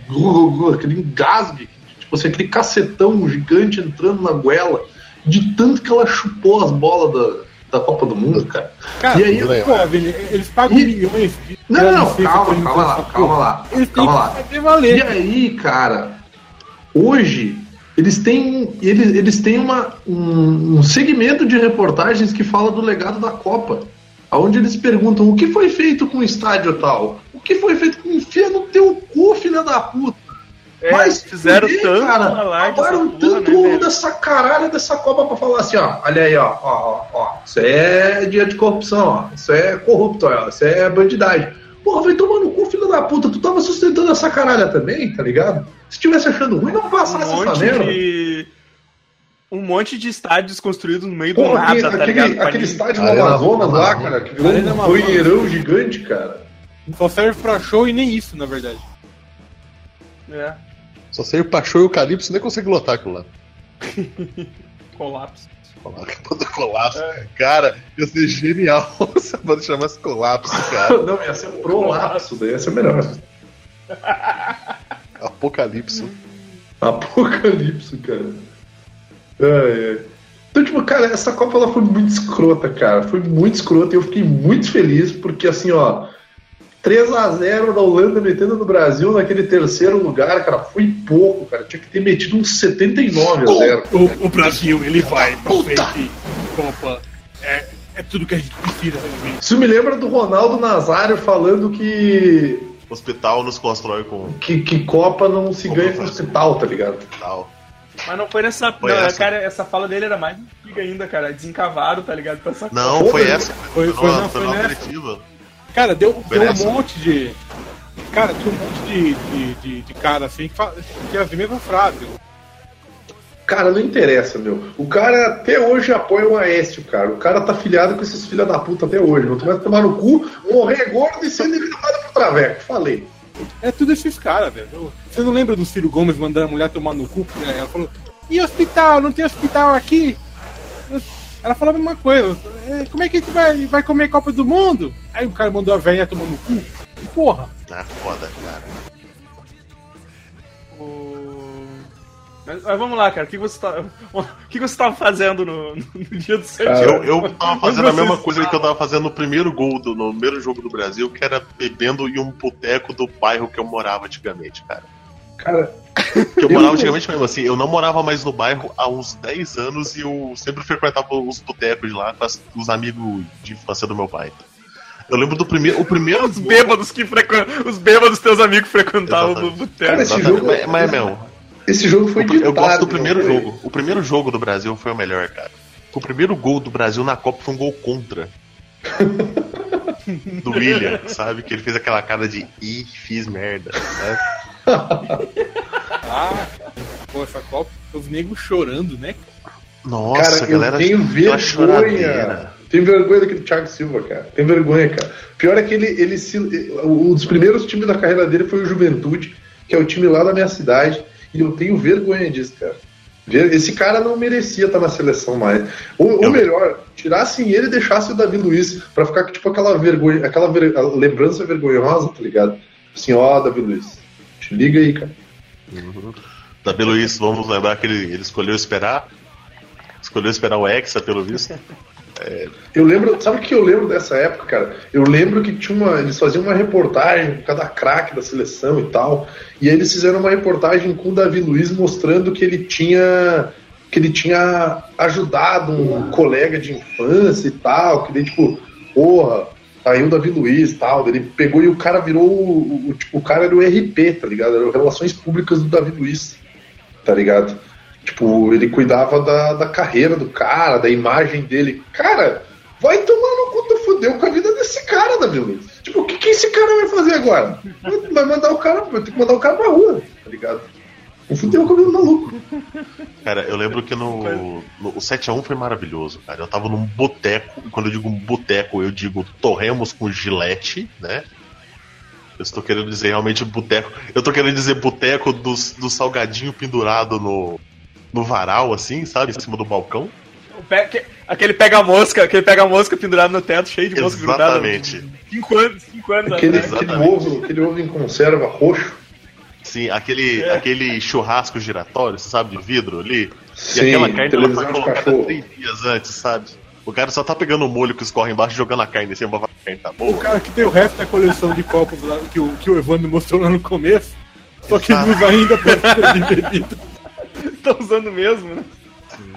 aquele engasgue, tipo assim, aquele cacetão gigante entrando na goela, de tanto que ela chupou as bolas da, da Copa do Mundo, cara. Cara, E aí, pô, eles pagam E- milhões. de- Não, não, licença calma, calma lá, calma lá, Eles calma lá. E aí, cara, hoje eles têm, eles, eles têm uma, um, um segmento de reportagens que fala do legado da Copa. Onde eles perguntam o que foi feito com o estádio tal? O que foi feito com enfia no teu cu, filha da puta? É, Mas fizeram fuder, tanto cara, porra, tanto né, ovo velho? dessa caralho dessa Copa pra falar assim, ó. Olha aí, ó, ó, ó, ó. Isso é dia de corrupção, ó. Isso é corrupto, ó. Isso é bandidagem. Porra, vai tomar no cu, filho da puta. Tu tava sustentando essa caralha também, tá ligado? Se tivesse achando ruim, não passasse um essa merda. de. Um monte de estádios construídos no meio do Porra, nada, aquele, tá ligado? Aquele estádio no Amazonas lá, cara, que virou um banheirão gigante, cara. Só serve pra show e nem isso, na verdade. É, Só saiu pra show e o Calypso nem consegue lotar aquilo lá. colapso. Banda Colapso. Cara, ia ser genial se a banda chamasse Colapso, cara. Não, ia ser prolapso, daí ia ser melhor. Apocalipso. Apocalipse, cara. Ai, ai. Então, tipo, cara, essa Copa ela foi muito escrota, cara. Foi muito escrota e eu fiquei muito feliz porque, assim, ó, 3x0 da Holanda metendo no Brasil naquele terceiro lugar, cara, foi pouco, cara. Tinha que ter metido uns 79 a 0. O, o Brasil, ele vai pra frente. Copa. É, é tudo que a gente precisa, realmente. Isso me lembra do Ronaldo Nazário falando que, Hospital nos constrói com que, que Copa não se ganha no hospital, tá ligado? tal. Mas não foi nessa. Foi não, essa? cara, essa fala dele era mais antiga ainda, cara. Desencavado, tá ligado? Pra essa Não, Porra, foi essa. Foi, foi, Não, não, foi foi uma nessa. coletiva. Cara, deu, Foi deu um nessa. monte de. Cara, tinha um monte de, de, de, de cara assim que fa- que tinha as mesmas frases. Cara, não interessa, meu. O cara até hoje apoia o Aécio, cara. O cara tá filiado com esses filha da puta até hoje. Não vai tomar no cu, morrer gordo e ser envenenado pro traveco. Falei. É tudo esses caras, velho. Você não lembra do Ciro Gomes mandando a mulher tomar no cu? É, Ela falou, e hospital? Não tem hospital aqui? Ela falava a mesma coisa. "É, Como é que a gente vai, vai comer Copa do Mundo? Aí o cara mandou a velha tomar no cu. Porra. Ah, foda, cara. O- Mas, mas vamos lá, cara. O que você tá, o que você tava fazendo no, no dia do seu Cara, Eu, eu tava fazendo a mesma coisa que eu tava fazendo no primeiro gol, do, no primeiro jogo do Brasil, que era bebendo em um boteco do bairro que eu morava antigamente, cara. Cara, Que eu Eu- morava antigamente mesmo, assim, eu não morava mais no bairro há uns 10 anos e eu sempre frequentava os botecos lá com as- os amigos de infância do meu pai. Eu lembro do primeiro. O primeiro. Os bêbados que frequentam. Os bêbados teus amigos frequentavam o Exatamente. boteco. Mas, mas é mesmo. Esse jogo foi Eu gosto ditado, do primeiro jogo. O primeiro jogo do Brasil foi o melhor, cara. O primeiro gol do Brasil na Copa foi um gol contra. do William, sabe? Que ele fez aquela cara de ih, fiz merda. Né? Ah, pô, essa Copa, os negros chorando, né? Nossa, Cara, a galera. eu tenho vergonha. Tenho vergonha daquele Thiago Silva, cara. Tenho vergonha, cara. Pior é que ele, ele se, um dos primeiros times da carreira dele foi o Juventude, que é o time lá da minha cidade, e eu tenho vergonha disso, cara. Esse cara não merecia estar na seleção mais. Ou, ou melhor, tirassem ele e deixassem o Davi Luiz pra ficar com, tipo aquela vergonha, aquela ver- lembrança vergonhosa, tá ligado? Assim, ó, Davi Luiz, te liga aí, cara. Davi Luiz, vamos lembrar que ele, ele escolheu esperar. Escolheu esperar o Hexa, pelo visto. Eu lembro, sabe o que eu lembro dessa época, cara? Eu lembro que tinha uma, eles faziam uma reportagem com cada craque da seleção e tal, e aí eles fizeram uma reportagem com o Davi Luiz mostrando que ele tinha que ele tinha ajudado um colega de infância e tal, que daí tipo, porra, tá aí o Davi Luiz e tal, ele pegou e o cara virou o, o- tipo, o cara era o RP, tá ligado? Era o Relações Públicas do Davi Luiz, tá ligado? Tipo, ele cuidava da, da carreira do cara, da imagem dele. Cara, vai tomar no cu, tu fudeu com a vida desse cara, Davi Luiz. Tipo, o que, que esse cara vai fazer agora? Vai mandar o cara, vai ter que mandar o cara pra rua, tá ligado? Não fudeu com a vida maluco. Cara, eu lembro que no, no- o 7x1 foi maravilhoso, cara. Eu tava num boteco, e quando eu digo boteco, eu digo torremos com gilete, né? Eu estou querendo dizer realmente boteco. Eu tô querendo dizer boteco do, do salgadinho pendurado no, no varal, assim, sabe? Em cima do balcão. O pe- Aquele pega-mosca, aquele pega-mosca pendurado no teto, cheio de mosca grudada. Exatamente. Cinco anos, cinco anos Aquele, aquele, ovo, aquele ovo em conserva roxo. Sim, aquele, É. aquele churrasco giratório, você sabe, de vidro ali. Sim, e aquela carne ela foi colocada três dias antes, sabe? O cara só tá pegando o molho que escorre embaixo e jogando a carne em cima pra a carne tá O boa. cara que tem o resto da coleção de copos lá que o, que o Evandro mostrou lá no começo, só que ele usa ainda pra de bebida. Tá usando mesmo, né?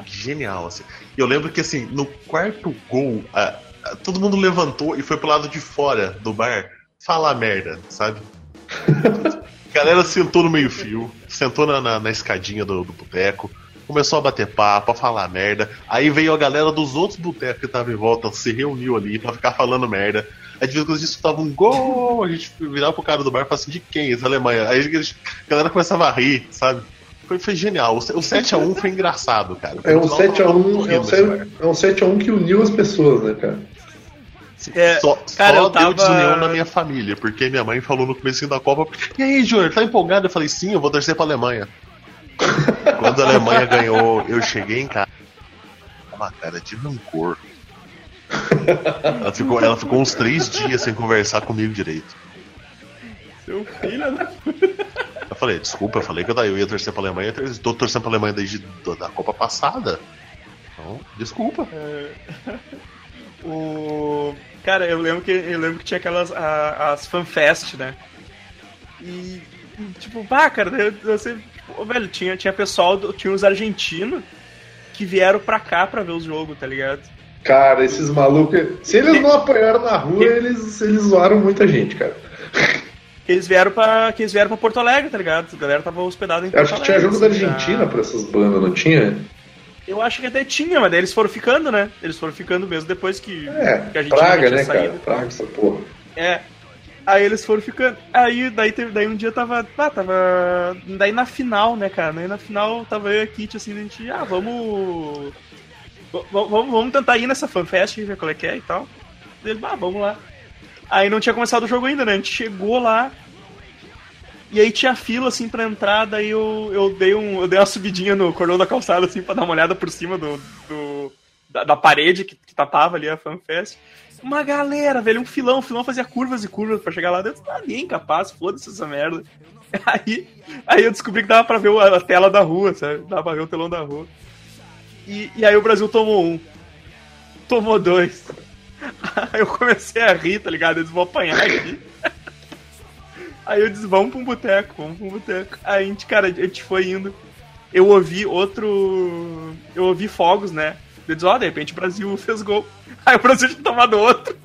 Genial, assim. E eu lembro que, assim, no quarto gol, a- a- todo mundo levantou e foi pro lado de fora do bar falar merda, sabe? A galera sentou no meio-fio, sentou na, na- na escadinha do, do boteco, começou a bater papo, a falar merda. Aí veio a galera dos outros botecos que estavam em volta, se reuniu ali pra ficar falando merda. Aí de vez em quando a gente escutava um gol, a gente virava pro cara do bar e falava assim, de quem? Essa Alemanha. Aí a gente- a galera começava a rir, sabe? Foi, foi genial. O 7x1 foi engraçado, cara. É um No final, tava todo mundo 7x1 é um rindo nesse bar. 7 é um 7x1 que uniu as pessoas, né, cara? É, Só, cara, só eu tava- deu desunião na minha família, porque minha mãe falou no começo da Copa: E aí, Júnior, tá empolgado? Eu falei: Sim, eu vou torcer pra Alemanha. Quando a Alemanha ganhou, eu cheguei em casa. Uma cara de rancor. Ela ficou, ela ficou uns três dias sem conversar comigo direito. Seu filho, né? Eu falei: Desculpa, eu falei que eu eu ia torcer pra Alemanha. Eu tô torcendo pra Alemanha desde da Copa passada. Então, desculpa. O... Cara, eu lembro que eu lembro que tinha aquelas a- as fanfest, né? E, e, tipo, pá, cara, eu, eu sei, tipo, velho, tinha, tinha pessoal, do- tinha os argentinos que vieram pra cá pra ver os jogos, tá ligado? Cara, esses malucos. Se eles não apanharam na rua, eles, eles zoaram muita gente, cara. Que eles vieram pra, que eles vieram pra Porto Alegre, tá ligado? A galera tava hospedada em Eu Porto acho que tinha Alegre, jogo da assim, Argentina pra essas bandas, não tinha? Eu acho que até tinha, mas daí eles foram ficando, né? Eles foram ficando mesmo depois que, É, que a gente praga, né, saído. cara? Praga essa porra. É. Aí eles foram ficando. Aí daí, teve, daí um dia tava. Ah, tava. Daí na final, né, cara? Daí na final tava eu e a Kit assim, a gente, ah, vamos. Vamos, vamos tentar ir nessa fanfest ver qual é que é e tal. Ele, ah, vamos lá. Aí não tinha começado o jogo ainda, né? A gente chegou lá. E aí tinha fila assim pra entrar, daí eu, eu dei um. Eu dei uma subidinha no cordão da calçada, assim, pra dar uma olhada por cima do. do- da, da parede que, que tapava ali a fanfest. Uma galera, velho, um filão, um filão fazia curvas e curvas pra chegar lá dentro. Ah, ninguém capaz, foda-se essa merda. Aí, aí eu descobri que dava pra ver a tela da rua, sabe? Dava pra ver o telão da rua. E, e aí o Brasil tomou um. Tomou dois. Eu comecei a rir, tá ligado? Eles vão apanhar aqui. Aí eu disse, vamos pra um boteco, vamos pra um boteco. Aí a gente, cara, a gente foi indo. Eu ouvi outro. Eu ouvi fogos, né? Eu disse, ó, de repente o Brasil fez gol. Aí o Brasil tinha tomado outro.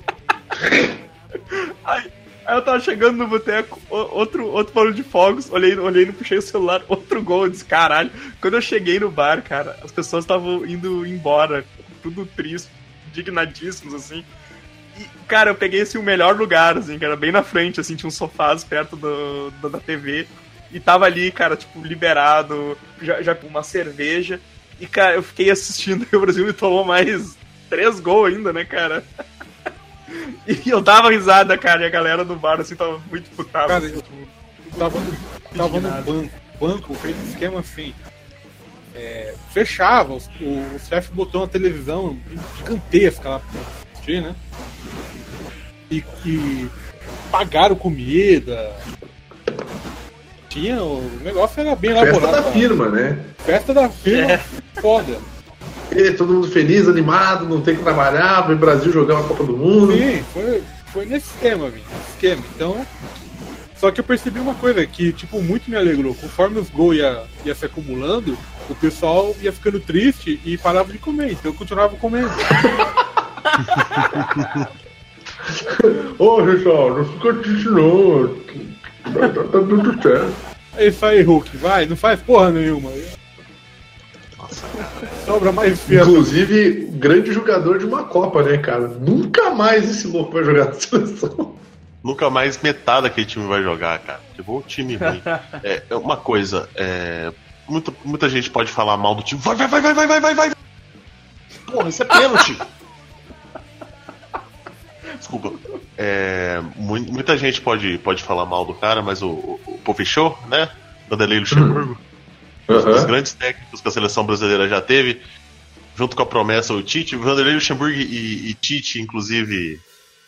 Aí, aí eu tava chegando no boteco, outro, outro barulho de fogos, olhei, olhei, não puxei o celular, outro gol, eu disse, caralho. Quando eu cheguei no bar, cara, as pessoas estavam indo embora, tudo triste, indignadíssimos, assim. E, cara, eu peguei assim, o melhor lugar, assim, cara, bem na frente, assim, tinha uns sofás perto do, do- da TV. E tava ali, cara, tipo, liberado, já, já com uma cerveja. E, cara, eu fiquei assistindo e o Brasil me tomou mais três gols ainda, né, cara? E eu dava risada, cara, e a galera do bar, assim, tava muito putada. Cara, eu, eu tava no, tava no banco. Banco fez um esquema assim. É, fechava, os- o, o chefe botou uma televisão gigantesca lá pra assistir, né? E, e pagaram comida. Tinha, o negócio era bem Festa elaborado. da lá. firma, né? Festa da firma, É. foda. E todo mundo feliz, animado, não tem que trabalhar, vai o Brasil jogar uma Copa do Mundo. Sim, foi, foi nesse esquema, nesse esquema. Então, só que eu percebi uma coisa que, tipo, muito me alegrou. Conforme os gols ia, ia se acumulando, o pessoal ia ficando triste e parava de comer. Então eu continuava comendo. Ô, Richard, não fica triste não. Tá, tá, tá tudo certo. É isso aí, Hulk, vai, não faz porra nenhuma. Sobra mais fiado. Inclusive, grande jogador de uma Copa, né, cara? Nunca mais esse louco vai jogar na seleção. Nunca mais metade daquele time vai jogar, cara. Levou o time ruim. É, é uma coisa, é, muita, muita gente pode falar mal do time. Vai, vai, vai, vai, vai, vai, vai, vai. Porra, isso é pênalti. Desculpa. É, mu- muita gente pode, pode falar mal do cara, mas o, o, o fechou, né? Vanderlei Luxemburgo. Um dos grandes técnicos que a seleção brasileira já teve, junto com a promessa o Tite. Vanderlei Luxemburgo e, e Tite, inclusive,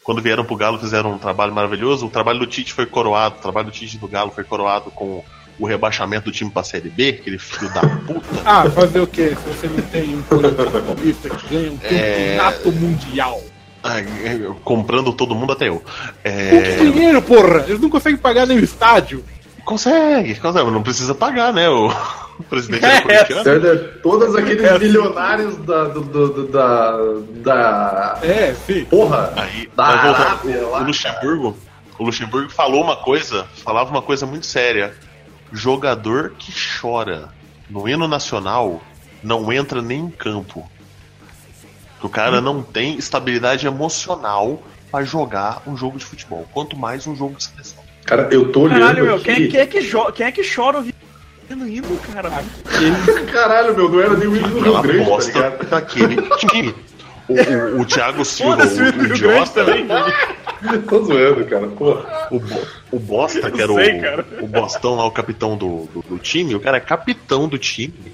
quando vieram pro Galo, fizeram um trabalho maravilhoso. O trabalho do Tite foi coroado, o trabalho do Tite do Galo foi coroado com o rebaixamento do time pra Série B, aquele filho da puta. Ah, fazer o quê? Se você não tem um coletivo paulista que ganha um É. campeonato mundial. Ai, é, comprando todo mundo até eu. Com que É, dinheiro, porra? Eles não conseguem pagar nem o estádio. consegue, consegue, não precisa pagar, né? O, o presidente é corintiano. Certo? É, Todos aqueles milionários da, do, do- do- da, da. É, sim. Porra! Aí, Da Arábia lá, o Luxemburgo, o Luxemburgo falou uma coisa, falava uma coisa muito séria. Jogador que chora no hino nacional não entra nem em campo. Que o cara não tem estabilidade emocional pra jogar um jogo de futebol, quanto mais um jogo de seleção. Cara, eu tô olhando. Caralho, meu, aqui. quem, quem é que quem é que chora ouvindo hino, cara? Caralho, meu, não era nem o hino do Rio Grande, tá bosta ligado? daquele time. O, o, o Thiago Silva, Foda-se o, o idiota, também. Tô zoando, cara. Porra. O, o Bosta, que era sei, o, cara. o Bostão lá, o capitão do, do, do time, o cara é capitão do time.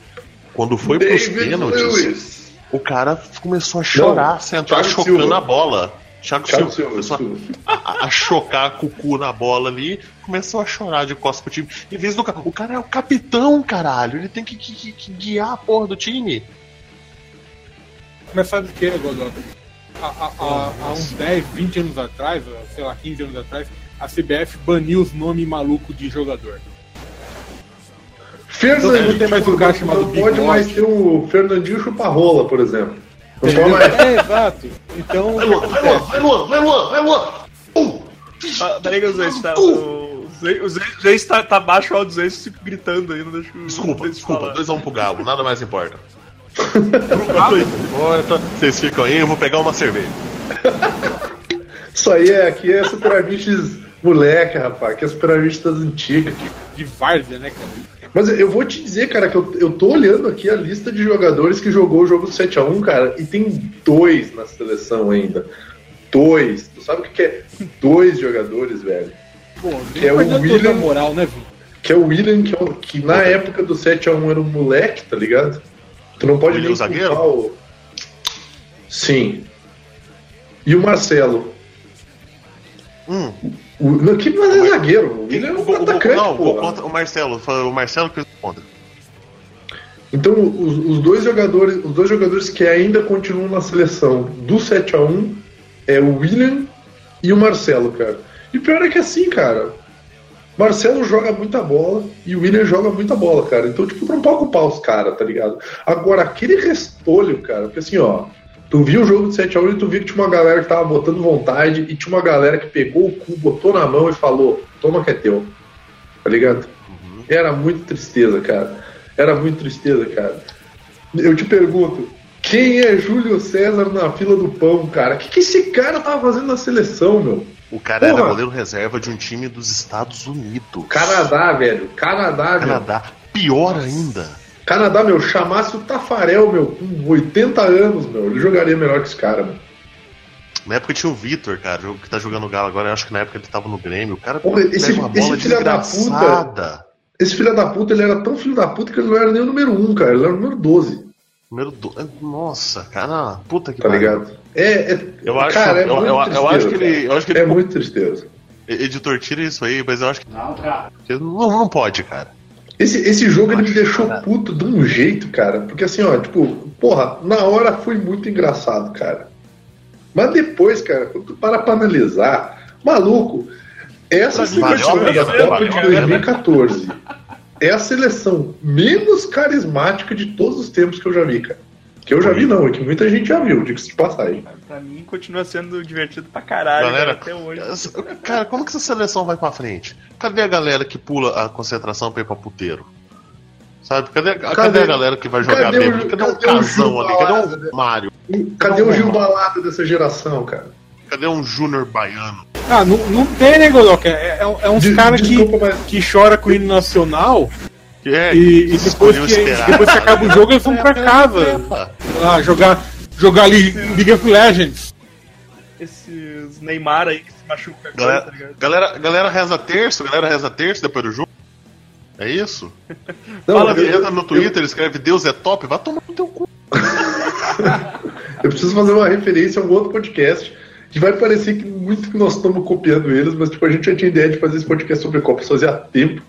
Quando foi pros David pênaltis, Lewis. o cara começou a chorar, Não, sentar Thiago chocando Silva. a bola. Thiago, Thiago Silva, Silva, a, a chocar com o cu na bola ali, começou a chorar de costas pro time. Em vez do ca- o cara é o capitão, caralho, ele tem que, que- que- que guiar a porra do time. Mas sabe o que, Godot? Há, há- há- há uns 10, 20 anos atrás, sei lá, 15 anos atrás, a CBF baniu os nomes malucos de jogador. Fernandinho, Não tem mais um cara chamado não pode mais ter o Fernandinho Chuparrola, por exemplo. Pode mais. É, exato. Então, Vai, Luan, vai, Luan, vai, Luan, vai, Luan, vai, Luan. Uh! Ah, peraí que o Zeus tá. O o Zeus tá, tá baixo o áudio do Zeus tipo, gritando aí, não deixa Desculpa, desculpa, falar. 2x1 pro Galo, nada mais importa. Importa, vocês ficam aí, eu vou pegar uma cerveja. Isso aí é, aqui é Super Amiches moleque, rapaz. Aqui é Super Amiches das antigas. de várzea, né, cara? Mas eu vou te dizer, cara, que eu, eu tô olhando aqui a lista de jogadores que jogou o jogo 7x1, cara, e tem dois na seleção ainda. Dois. Tu sabe o que que é? Dois jogadores, velho. Pô, Que é o William- a moral, né, Vini? Que é o William, que, é o- que na época do 7x1 era um moleque, tá ligado? Tu não pode William nem zagueiro? o... Sim. E o Marcelo. Hum, O, não, que não é zagueiro. O William é um atacante, não, pô. contra, o Marcelo, o Marcelo que responde. Então, os, os dois jogadores, os dois jogadores que ainda continuam na seleção do 7 a 1 é o William e o Marcelo, cara. E pior é que assim, cara. Marcelo joga muita bola e o William joga muita bola, cara. Então, tipo, não pode culpar os caras, tá ligado? Agora, aquele restolho, cara, porque assim, ó, tu viu o jogo de 7x1 e tu viu que tinha uma galera que tava botando vontade e tinha uma galera que pegou o cu, botou na mão e falou: toma que é teu. Tá ligado? Era muito tristeza, cara. Era muito tristeza, cara. Eu te pergunto, quem é Júlio César na fila do pão, cara? O que, que esse cara tava fazendo na seleção, meu? O cara era Porra. goleiro reserva de um time dos Estados Unidos. Canadá, velho. Canadá, meu. Canadá. Pior ainda. Canadá, meu, chamasse o Tafarel, meu, com 80 anos, meu, ele jogaria melhor que esse cara, meu. Na época tinha o Vitor, cara, que tá jogando o Galo agora. Eu acho que na época ele tava no Grêmio. O cara Porra, esse- uma esse bola filho da desgraçada. Esse filho da puta, ele era tão filho da puta que ele não era nem o número 1, cara. Ele era o número 12, Número do... Nossa, cara, puta que tá pariu. ligado? É, é Eu acho, cara, é eu, muito eu, eu acho que tristeza, ele. Eu acho que cara. ele. É muito tristeza. Editor, tira isso aí, mas eu acho que. Não, não pode, cara. Esse, esse jogo ele me deixou puto de um jeito, cara. Porque assim, ó, tipo, porra, na hora foi muito engraçado, cara. Mas depois, cara, quando tu para pra analisar, maluco, essa seleção da Copa de a pena. 2014 é a seleção menos carismática de todos os tempos que eu já vi, cara. Que eu já vi, não, é que muita gente já viu, diga-se de passagem. Pra mim continua sendo divertido pra caralho, Galera, cara, até hoje. Cara, como que essa seleção vai pra frente? Cadê a galera que pula a concentração pra ir pra puteiro? Sabe? Cadê, cadê, Cadê- a galera que vai jogar cadê? Cadê, um cadê o casão ali? Cadê um Mário? Cadê o Gil. Balada dessa geração, cara? Cadê um Júnior Baiano? Ah, não, não tem, né, Godoka? É, é, é uns caras que, mas- que chora com o hino nacional é, e, e depois, que, esperar. depois que acaba o jogo eles vão pra casa. Lá, jogar, jogar ali League of Legends. Esses Neymar aí que se machuca agora, tá Galera, ligado? galera, galera reza terço, galera reza terço depois do jogo. É isso? Não, Fala, eu- entra no Twitter, escreve Deus é top, vai tomar no teu cu. Eu preciso fazer uma referência a um outro podcast que vai parecer que muito que nós estamos copiando eles, mas tipo, a gente já tinha ideia de fazer esse podcast sobre Copas fazia tempo,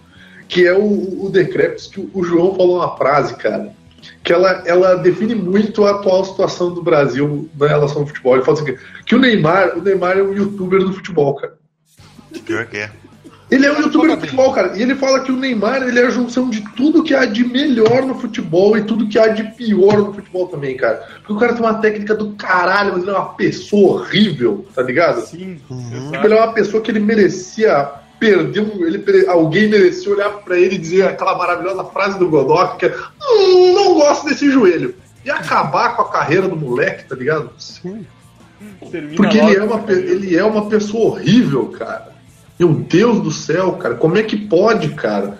que é o, o Decreps, que o, o João falou uma frase, cara, que ela, ela define muito a atual situação do Brasil na relação ao futebol. Ele fala assim, que o Neymar, o Neymar é um youtuber do futebol, cara. Pior que é. Ele é um youtuber do futebol, cara. E ele fala que o Neymar ele é a junção de tudo que há de melhor no futebol e tudo que há de pior no futebol também, cara. Porque o cara tem uma técnica do caralho, mas ele é uma pessoa horrível, tá ligado? Sim, Uhum. Tipo, ele é uma pessoa que ele merecia perder um. Ele, alguém merecia olhar pra ele e dizer aquela maravilhosa frase do Godoc que é hum, não gosto desse joelho. E acabar com a carreira do moleque, tá ligado? Termina Porque ele é, uma, ele é uma pessoa horrível, cara. Meu Deus do céu, cara. Como é que pode, cara?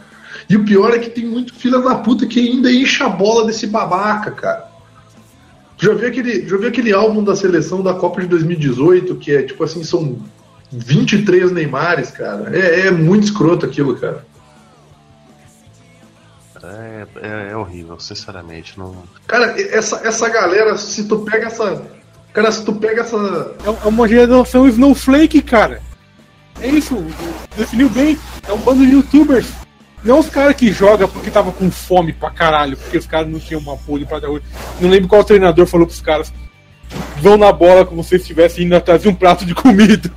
E o pior é que tem muito filha da puta que ainda enche a bola desse babaca, cara. Já viu aquele, já viu aquele álbum da seleção da Copa de 2018 que é tipo assim, são 23 Neymares, cara. É, é muito escroto aquilo, cara. É, é, é horrível, sinceramente. Não... Cara, essa, essa galera, se tu pega essa. Cara, se tu pega essa. É é uma geração Snowflake, cara. É isso, definiu bem. É um bando de youtubers. Não os caras que jogam porque tava com fome pra caralho, porque os caras não tinham uma apoio pra dar hoje. Não lembro qual treinador falou pros caras. Vão na bola como se estivessem indo atrás de um prato de comida.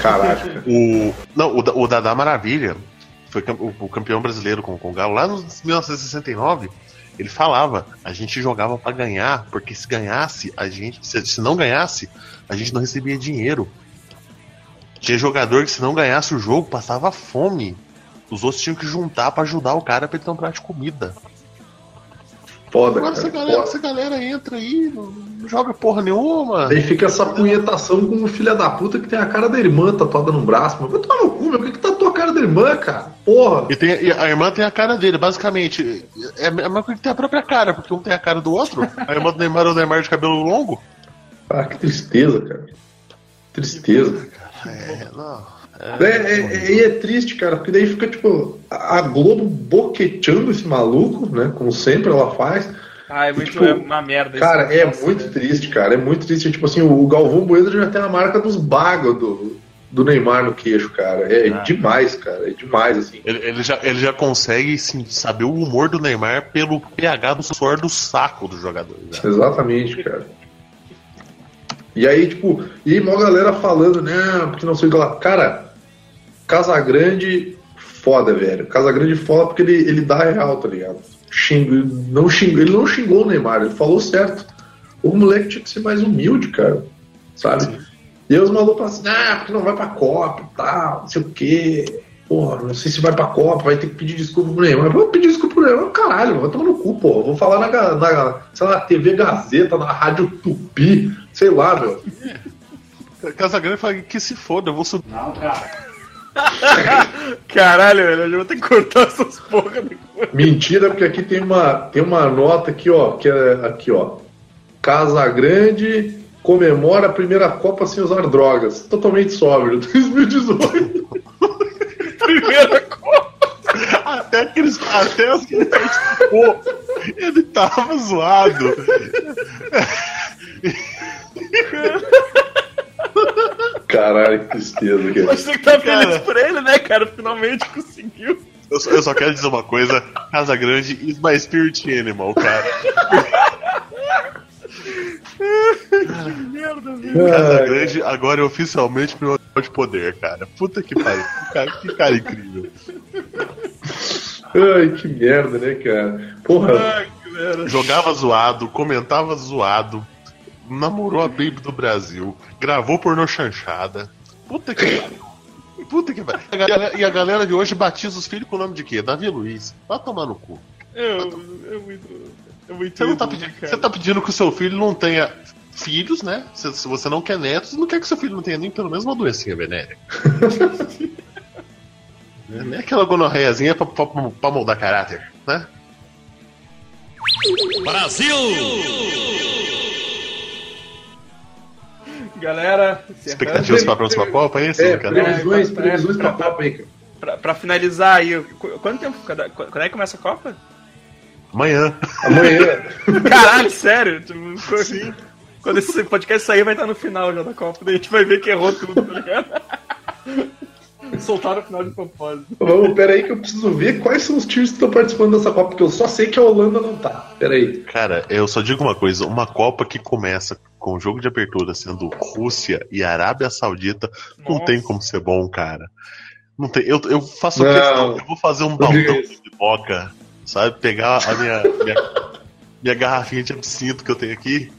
Caralho, cara. O, não, o, o Dadá Maravilha foi o, campeão brasileiro com, com o Galo lá em 1969. Ele falava, a gente jogava pra ganhar, porque se ganhasse, a gente. Se, se não ganhasse, a gente não recebia dinheiro. Tinha jogador que se não ganhasse o jogo, passava fome. Os outros tinham que juntar pra ajudar o cara pra ele um prato de comida. Foda, Agora essa cara. galera, foda. essa galera entra aí, não, não joga porra nenhuma. Aí fica essa punhetação com o filho da puta que tem a cara da irmã tatuada no braço. Mas vai tomar no cu, meu. Por que, que tatuou a cara da irmã, cara? Porra. E, tem- e a irmã tem a cara dele, basicamente. É a mesma coisa que tem a própria cara, porque um tem a cara do outro. A irmã do Neymar é o Neymar de cabelo longo. Ah, que tristeza, cara. Tristeza. É, não. É, é, é- e é triste, cara, porque daí fica, tipo, a Globo boqueteando esse maluco, né? Como sempre ela faz. Ah, é muito Tipo, é uma merda. isso. Cara, é Nossa, muito velho. triste, cara. É muito triste. Tipo assim, o Galvão Bueno já tem a marca dos bagos do, do Neymar no queixo, cara. É Ah. demais, cara. É demais, assim. Ele, ele já, ele já consegue sim, saber o humor do Neymar pelo pH do suor do saco do jogador. já. Exatamente, cara. E aí, tipo, e aí, mó galera falando, né, porque não sei o que lá. Cara, Casagrande, foda, velho. Casagrande foda porque ele, ele dá real, tá ligado? Xingo, não xingou, ele não xingou o Neymar, ele falou certo. O moleque tinha que ser mais humilde, cara. Sabe? E os malucos falam assim, ah, porque não vai pra Copa e tal, não sei o quê. Porra, não sei se vai pra Copa, vai ter que pedir desculpa pro Neymar. Vou pedir desculpa pro Neymar, caralho, vai tomar no cu, porra. Vou falar na, na, sei lá, TV Gazeta, na Rádio Tupi, sei lá, meu. Casagrande fala que se foda, eu vou subir. Caralho, velho, eu já vou ter que cortar essas porra depois. Mentira, porque aqui tem uma, tem uma nota aqui, ó, que é aqui, ó. Casa Grande comemora a primeira Copa sem usar drogas. Totalmente sóbrio, 2018. Primeira coisa. até aqueles até as que ele participou, ele tava zoado. Caralho, que tristeza, cara. Você que tá feliz Cara. por ele, né, cara? Finalmente conseguiu. Eu só, eu só quero dizer uma coisa: Casa Grande is my spirit animal, cara. Merda, velho. Casa Grande agora é oficialmente meu animal de poder, cara. Puta que pariu. Que cara, que cara incrível. Ai, que merda, né, cara? Porra, Ai, que merda. Jogava zoado, comentava zoado, namorou a Baby do Brasil, gravou pornô chanchada. Puta que pariu. Puta que pariu. E a galera- E a galera de hoje batiza os filhos com o nome de quê? Davi Luiz. Vai tomar no cu. Eu, eu muito. Eu muito. Você, não tá pedindo, você tá pedindo que o seu filho não tenha filhos, né? Se, se você não quer netos, não quer que seu filho não tenha nem pelo menos uma doencinha venérea. Né? Nem aquela gonorreiazinha pra, pra, pra moldar caráter, né? Galera. Expectativas pra próxima Copa, é isso? é, cara? previsões, previsões pra pra- Copa aí, cara. Pra, pra finalizar aí, qu- quanto tempo? Quando é que começa a Copa? Amanhã. Amanhã. Caralho, sério? Assim. Quando esse podcast sair, vai estar no final já da Copa. Daí a gente vai ver que errou tudo, tá ligado? Soltaram o final de propósito. Vamos, pera aí que eu preciso ver quais são os times que estão participando dessa Copa, porque eu só sei que a Holanda não tá. Pera aí. Cara, eu só digo uma coisa: uma Copa que começa com o jogo de abertura sendo Rússia e Arábia Saudita, não Nossa. tem como ser bom, cara. Não tem. Eu, eu faço Não, questão, eu vou fazer um não baldão de pipoca, sabe? Pegar a minha, minha, minha garrafinha de absinto que eu tenho aqui,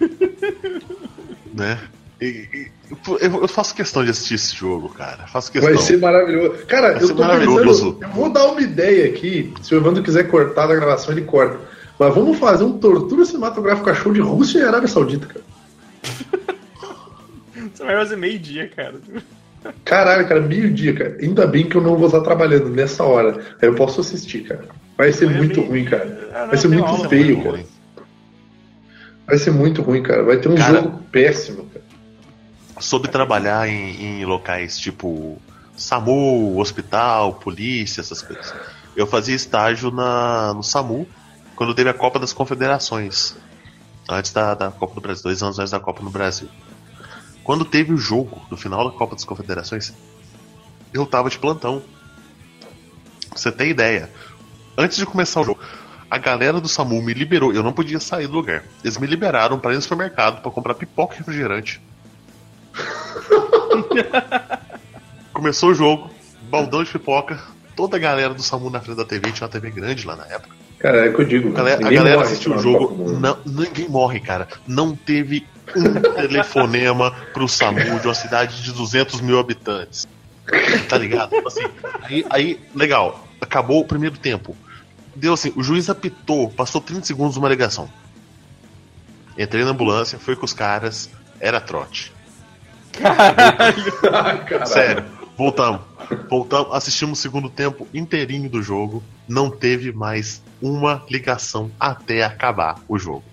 né? E, e- eu, eu faço questão de assistir esse jogo, cara. Faço questão. Vai ser maravilhoso. Cara, Vai eu tô maravilhoso. pensando. Eu vou dar uma ideia aqui. Se o Evandro quiser cortar da gravação, ele corta. Mas vamos fazer um tortura cinematográfica show de Rússia e Arábia Saudita, cara. Você vai fazer meio-dia, cara. Caralho, cara, meio-dia, cara. Ainda bem que eu não vou estar trabalhando nessa hora. Aí eu posso assistir, cara. Vai ser Amanhã muito ruim, cara. Ah, não, Vai ser muito aula, feio, Muito cara. Vai ser muito ruim, cara. Vai ter um Cara- jogo péssimo, cara. Soube trabalhar em, em locais tipo SAMU, hospital, polícia, essas coisas. Eu fazia estágio na, no SAMU quando teve a Copa das Confederações. Antes da, da Copa do Brasil, dois anos antes da Copa no Brasil. Quando teve o jogo do final da Copa das Confederações, eu tava de plantão. Você ter ideia. Antes de começar o jogo, a galera do SAMU me liberou. Eu não podia sair do lugar. Eles me liberaram para ir no supermercado para comprar pipoca e refrigerante. Começou o jogo, baldão de pipoca, toda a galera do SAMU na frente da TV, tinha uma TV grande lá na época. Cara, é o que eu digo. A galera, a galera morre assistiu o jogo, não, ninguém morre, cara. Não teve um telefonema pro SAMU de uma cidade de 200 mil habitantes. Tá ligado? Tipo Assim, aí, aí, legal, acabou o primeiro tempo. Deu assim, o juiz apitou, passou 30 segundos uma ligação. Entrei na ambulância, fui com os caras, era trote. Ah, caralho. Sério, voltamos. Voltamos, assistimos o segundo tempo inteirinho do jogo. Não teve mais uma ligação até acabar o jogo.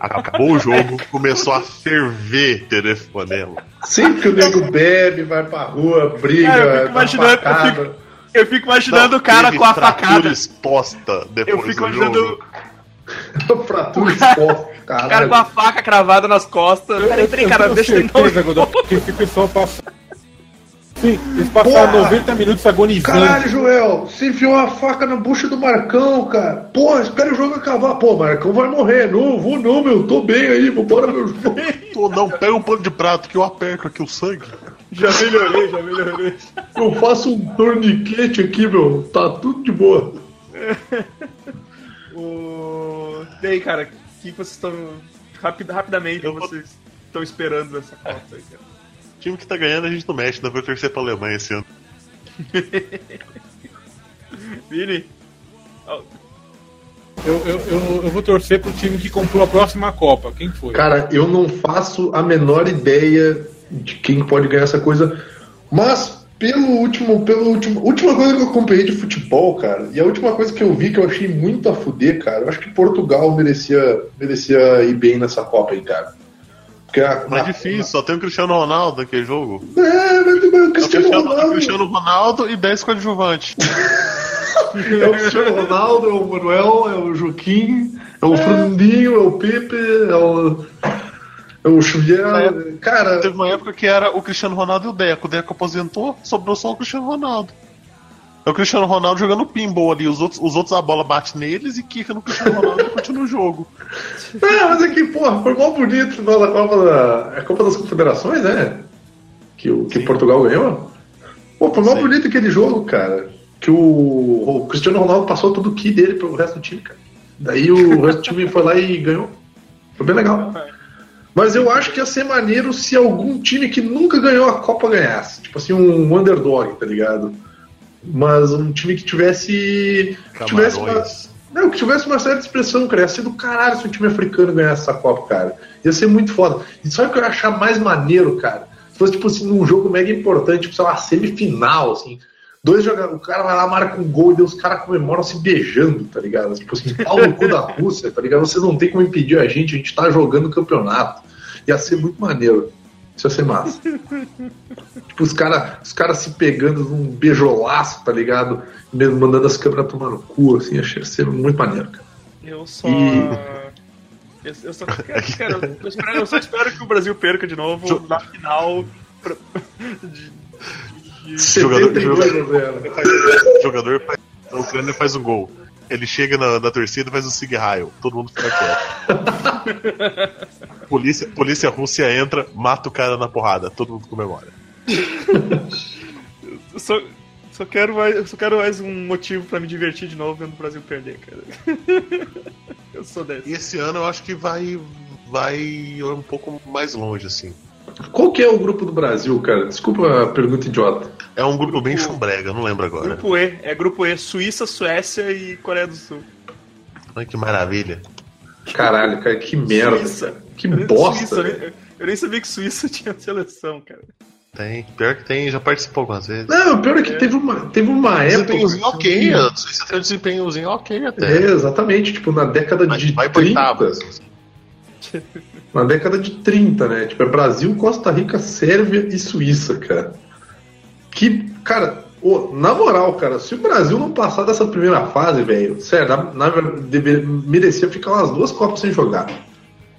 Acabou o jogo, começou a ferver telefonema. Sempre que o nego bebe, vai pra rua, briga, Cara, eu fico imaginando- eu facada. Eu fico imaginando Não, o cara com a fratura facada. exposta depois Eu fico do imaginando jogo. Fratura exposta, o cara com a faca cravada nas costas. Peraí, peraí, cara, deixa eu tentar certeza, um Godot, que esse pessoal passa. Sim, eles passaram Porra! 90 minutos agonizando. Caralho, Joel, você enfiou uma faca na bucha do Marcão, cara. Pô, espera o jogo acabar. Pô, Marcão vai morrer. Não, vou não, meu. Tô bem aí, vambora, meu jogo. Tô, não, pega um pano de prato que eu aperto aqui o sangue. Já melhorei, já melhorei. Eu faço um torniquete aqui, meu. Tá tudo de boa. O... E aí, cara, que vocês estão. Rapid, rapidamente, Eu vou- vocês estão esperando dessa Copa aí, cara? O time que tá ganhando a gente não mexe, ainda vou torcer pra Alemanha esse ano. Vini? Eu, eu, eu, eu vou torcer pro time que comprou a próxima Copa. Quem foi? Cara, eu não faço a menor ideia de quem pode ganhar essa coisa, mas pelo último, pelo último, última coisa que eu acompanhei de futebol, cara, e a última coisa que eu vi que eu achei muito a fuder, cara, eu acho que Portugal merecia, merecia ir bem nessa Copa aí, cara. Porque a, Mas a- difícil, só tem o Cristiano Ronaldo naquele jogo. É, mas, mas o É o Cristiano Cristiano, Ronaldo. Cristiano Ronaldo e 10 coadjuvantes. É o Cristiano Ronaldo, é o Manuel, é o Joaquim, é o Fernandinho, é o Pepe, é o. É o Xavier. Cara, Teve uma época que era o Cristiano Ronaldo e o Deco. O Deco aposentou, sobrou só o Cristiano Ronaldo. É o Cristiano Ronaldo jogando pinball ali. Os outros, os outros a bola bate neles e quica no Cristiano Ronaldo e continua o jogo. Ah, mas aqui, porra, foi mal bonito na Copa da. É a Copa das Confederações, né? Que, o, que Portugal ganhou. Pô, foi mal Sim. bonito aquele jogo, cara. Que o, o Cristiano Ronaldo passou todo o ki dele pro resto do time, cara. Daí o resto do time foi lá e ganhou. Foi bem legal. Mas eu acho que ia ser maneiro se algum time que nunca ganhou a Copa ganhasse. Tipo assim, um underdog, tá ligado? Mas um time que tivesse. que tivesse uma, não, que tivesse uma certa expressão, cara. Ia ser do caralho se um time africano ganhasse essa Copa, cara. Ia ser muito foda. E sabe o que eu ia achar mais maneiro, cara? Se fosse, tipo assim, num jogo mega importante, tipo, sei lá, semifinal, assim. Dois jogadores, o cara vai lá, marca um gol e os caras comemoram se beijando, tá ligado? Tipo assim, pau no cu da Rússia, tá ligado? Vocês não tem como impedir a gente, a gente tá jogando o campeonato. Ia ser muito maneiro. Isso ia ser massa. tipo, os caras os cara se pegando num beijolaço, tá ligado? Mesmo mandando as câmeras tomar no cu, assim, ia ser muito maneiro, cara. Eu só. E- Eu, eu só eu, espero, eu só espero que o Brasil perca de novo na final. pra- de- Jogador- 72 a 0. O jogador faz, a Ucrânia faz um gol. Ele chega na, na torcida e faz um Sig Heil. Todo mundo fica quieto. polícia, polícia Rússia entra, mata o cara na porrada. Todo mundo comemora. Só, só, quero mais, só quero mais um motivo pra me divertir de novo vendo o Brasil perder, cara. eu sou desse. E esse ano eu acho que vai, vai um pouco mais longe, assim. Qual que é o grupo do Brasil, cara? Desculpa a pergunta idiota. É um grupo bem chumbrega, não lembro agora. Grupo E, é grupo E, Suíça, Suécia e Coreia do Sul. Ai, que maravilha. Caralho, cara, que merda. Suíça. Que bosta. Suíça, eu, nem sabia que Suíça tinha seleção, cara. Tem. Pior que tem, já participou algumas vezes. Não, pior é que teve uma, teve uma época. Desempenhozinho ok, a Suíça tem um desempenhozinho ok É, até. exatamente, tipo, na década Mas de vai pra 30. oitavas. Na década de 30, né? Tipo, é Brasil, Costa Rica, Sérvia e Suíça, cara. Que, cara, ô, na moral, cara, se o Brasil não passar dessa primeira fase, velho, sério, na, na, deveria, merecia ficar umas duas Copas sem jogar.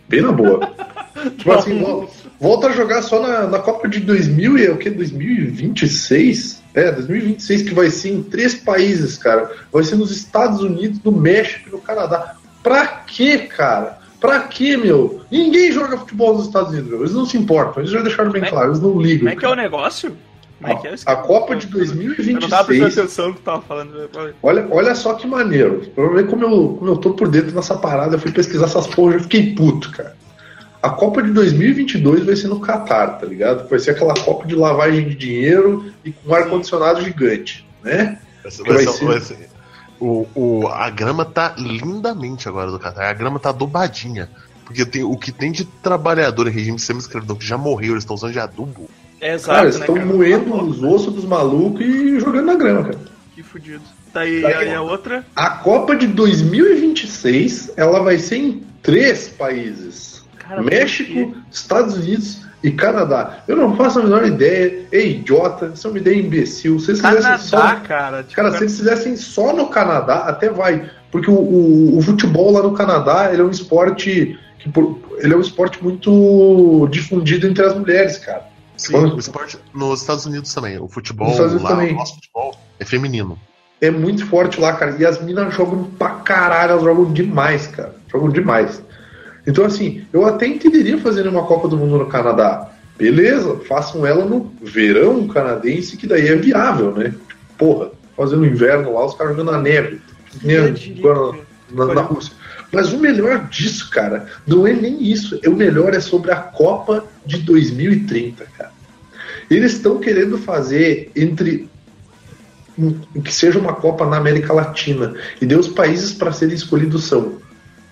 Bem na boa. tipo assim, vol- volta a jogar só na, na Copa de 2000 e é o que? 2026? É, 2026, que vai ser em três países, cara. Vai ser nos Estados Unidos, no México e no Canadá. Pra quê, cara? Pra quê, meu? Ninguém joga futebol nos Estados Unidos, meu. Eles não se importam, eles já deixaram bem é- claro, eles não ligam. Como é que é o negócio? Como é que é isso? A Copa de Eu não tava prestando 2026. atenção no que tava falando. Olha, olha só que maneiro. Pra ver como eu, como eu tô por dentro nessa parada, eu fui pesquisar essas porra e eu fiquei puto, cara. A Copa de 2022 vai ser no Catar, tá ligado? Vai ser aquela Copa de lavagem de dinheiro e com ar-condicionado gigante, né? Vai ser- vai ser- vai ser- O, o, a grama tá lindamente agora do Catar. A grama tá adubadinha. Porque tem, o que tem de trabalhador em regime de semi-escravidão que já morreu, eles estão usando de adubo. É exato, cara, eles né, estão cara? moendo Tá os ossos dos malucos e jogando na grama, cara. Que fudido. Tá aí, Tá aí, a outra. A Copa de 2026, ela vai ser em três países. Cara, México? Estados Unidos e Canadá. Eu não faço a menor ideia. Ei, idiota, isso é uma ideia imbecil. Se eles fizessem Canadá, só. cara. Tipo, Cara, se eles fizessem só no Canadá, até vai. Porque o, o, o futebol lá no Canadá ele é um esporte. Que, por- ele é um esporte muito difundido entre as mulheres, cara. Sim, Vamos- o esporte nos Estados Unidos também. O futebol lá, também. o nosso futebol é feminino. É muito forte lá, cara. E as minas jogam pra caralho, elas jogam demais, cara. Jogam demais. Então, assim, eu até entenderia fazer uma Copa do Mundo no Canadá. Beleza, façam ela no verão canadense, que daí é viável, né? Porra, fazendo inverno lá, os caras jogando na neve. Agora que- na, na Rússia. Mas o melhor disso, cara, não é nem isso. O melhor é sobre a Copa de 2030, cara. Eles estão querendo fazer entre que seja uma Copa na América Latina. E daí os países para serem escolhidos são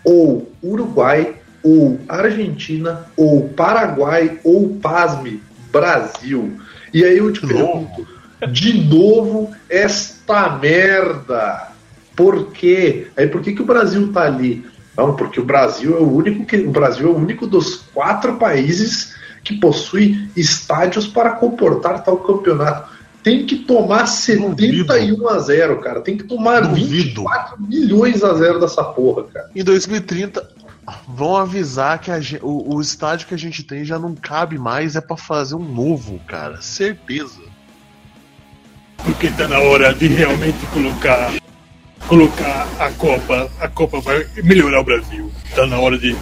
ou Uruguai, ou Argentina, ou Paraguai, ou pasme, Brasil. E aí eu te De pergunto, de novo esta merda. Por quê? Aí por que, que o Brasil tá ali? Não, porque o Brasil é o único que o Brasil é o único dos quatro países que possui estádios para comportar tal campeonato. Tem que tomar 71 a 0, cara. Tem que tomar Duvido. 24 milhões a 0 dessa porra, cara. Em 2030, vão avisar que o, o estádio que a gente tem já não cabe mais, é pra fazer um novo, cara. Certeza. Porque tá na hora de realmente colocar colocar a Copa. A Copa vai melhorar o Brasil. Tá na hora de.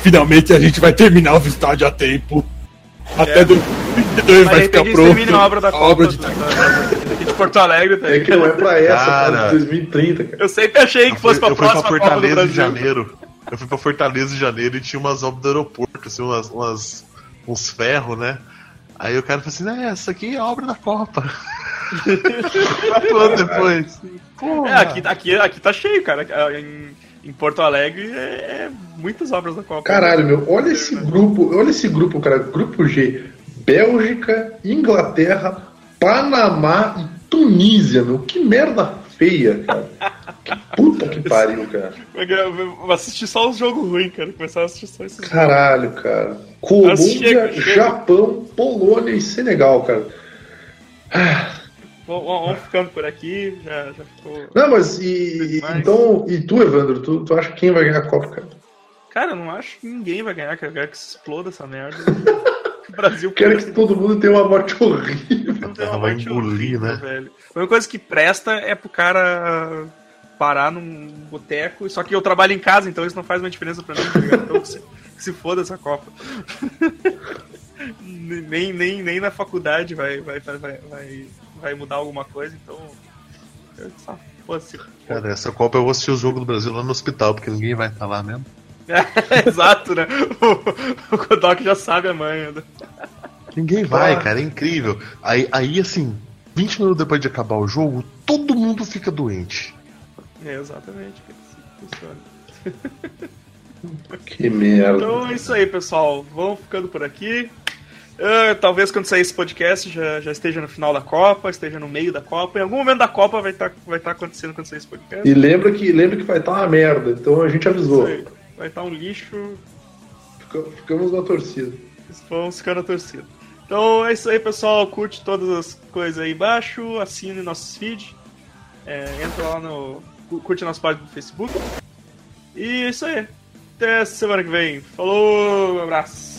Finalmente a gente vai terminar os estádios a tempo. Até É. 2022 vai ficar pronto. termina a obra da Copa obra de daqui de Porto Alegre. Tá É que não é pra essa, Cara. de 2030, cara. Eu sempre achei que Eu fui, fosse pra eu fui pra próxima Copa do Fortaleza Brasil. em janeiro. Eu fui pra Fortaleza em janeiro e tinha umas obras do aeroporto, assim, umas, umas- uns ferros, né? Aí o cara falou assim, né, essa aqui é obra da Copa. Quatro anos depois. Porra. É, aqui, aqui, aqui tá cheio, cara. Em, em Porto Alegre é, é muitas obras da Copa. Caralho, meu, olha esse grupo, olha esse grupo, cara. Grupo G. Bélgica, Inglaterra, Panamá e Tunísia, meu. Que merda feia, cara. Que puta que pariu, cara. Eu vou assistir só os jogos ruins, cara. Começar a assistir só esses Caralho, cara. Colômbia. Japão, Polônia e Senegal, cara. Vamos, vamos ficando por aqui. Já, já ficou. Não, mas e, então, e tu, Evandro, tu, tu acha quem vai ganhar a Copa, cara? Cara, eu não acho que ninguém vai ganhar, cara. Eu quero que se exploda essa merda. o Brasil Quero que todo mundo tenha uma morte horrível. não tem uma Ela vai morte engolir, horrível, né? velho. A única coisa que presta é pro cara parar num boteco. Só que eu trabalho em casa, então isso não faz uma diferença pra mim, tá ligado? Então se, se foda essa Copa. nem, nem, nem na faculdade vai, vai, vai, vai, vai, vai mudar alguma coisa, então. eu só- pô, se- Cara, essa Copa eu vou assistir o jogo do Brasil lá no hospital, porque ninguém vai estar lá mesmo. Exato, né? O, o Kodok já sabe a manha. né? Ninguém vai, Ah. cara, é incrível. Aí, aí, assim, 20 minutos depois de acabar o jogo, todo mundo fica doente. É, exatamente, que assim funciona. Que merda. Então é isso aí, pessoal. Vamos ficando por aqui. Ah, talvez quando sair esse podcast já, já esteja no final da Copa, esteja no meio da Copa. Em algum momento da Copa vai estar vai tá acontecendo quando sair esse podcast. E lembra que, lembra que vai estar uma merda, então a gente avisou. Vai estar um lixo. Fica- Ficamos na torcida. Vamos ficando a torcida. Então é isso aí, pessoal. Curte todas as coisas aí embaixo. Assine nossos feeds. É, entra lá no. cu- Curte nossa página do Facebook. E é isso aí. Até semana que vem. Falou, um abraço.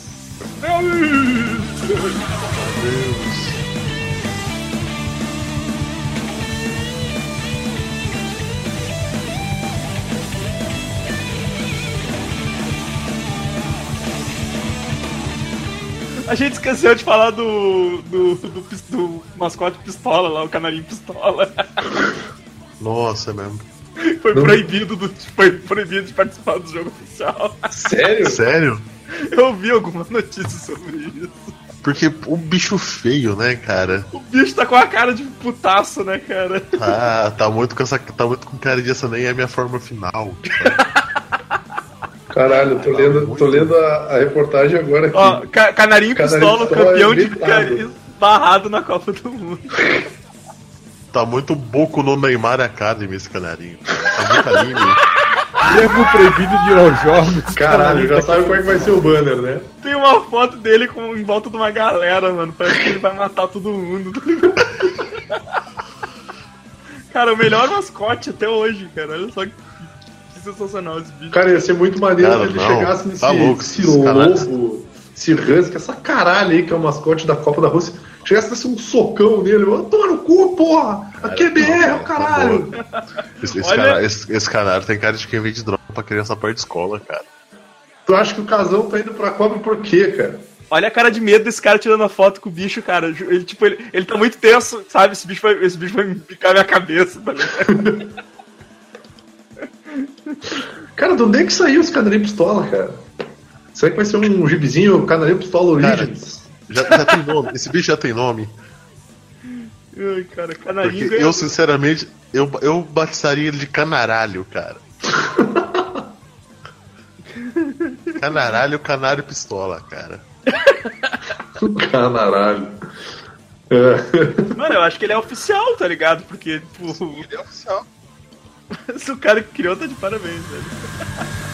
A gente esqueceu de falar do, do, do, do mascote pistola lá, o canarinho pistola. Nossa, é mesmo. Foi Não. proibido, do, foi proibido de participar do jogo oficial. Sério? Sério? Eu vi algumas notícias sobre isso. Porque o bicho feio, né, cara? O bicho tá com a cara de putaço, né, cara? Tá, tá muito com essa. Tá muito com cara de essa nem é a minha forma final. Caralho, eu tô lendo, tô lendo a, a reportagem agora aqui. Ó, ca- canarinho Canarinho pistola, Pistola campeão é de canarinho barrado na Copa do Mundo. Tá muito boco no Neymar Academy esse canarinho. Tá muito anime. Proibido de ir aos jogos. Caralho, já sabe como é que vai ser o banner, né? Tem uma foto dele com, em volta de uma galera, mano. Parece que ele vai matar todo mundo. tá cara, o melhor mascote até hoje, cara. Olha só que sensacional esse bicho. Cara, ia ser muito maneiro Cara, se ele não, chegasse nesse tá louco, esse lobo, esse husky, essa caralho aí que é o mascote da Copa da Rússia. Chegasse a dar um socão nele, eu toma no cu, porra! Aqui é BR, o caralho! Esse, esse, Olha- cara- esse- esse canário tem cara de quem vende droga pra criança perto de escola, cara. Tu acha que o casão tá indo pra Copa por quê, cara? Olha a cara de medo desse cara tirando a foto com o bicho, cara. Ele, tipo, ele, ele tá muito tenso, sabe? Esse bicho vai, esse bicho vai me picar minha cabeça, tá ligado? Cara, de onde é que saiu esse canarinho pistola, cara? Será que vai ser um gibizinho canarinho pistola Cara, Origins? Já, já tem nome. Esse bicho já tem nome. Ai, cara, Porque canarinho ganha- eu, sinceramente, eu, eu batizaria ele de canaralho, cara. Canaralho, canário pistola, cara. Canaralho. É. Mano, eu acho que ele é oficial, tá ligado? Porque, tipo, Ele é oficial. Se o cara que criou tá de parabéns, velho.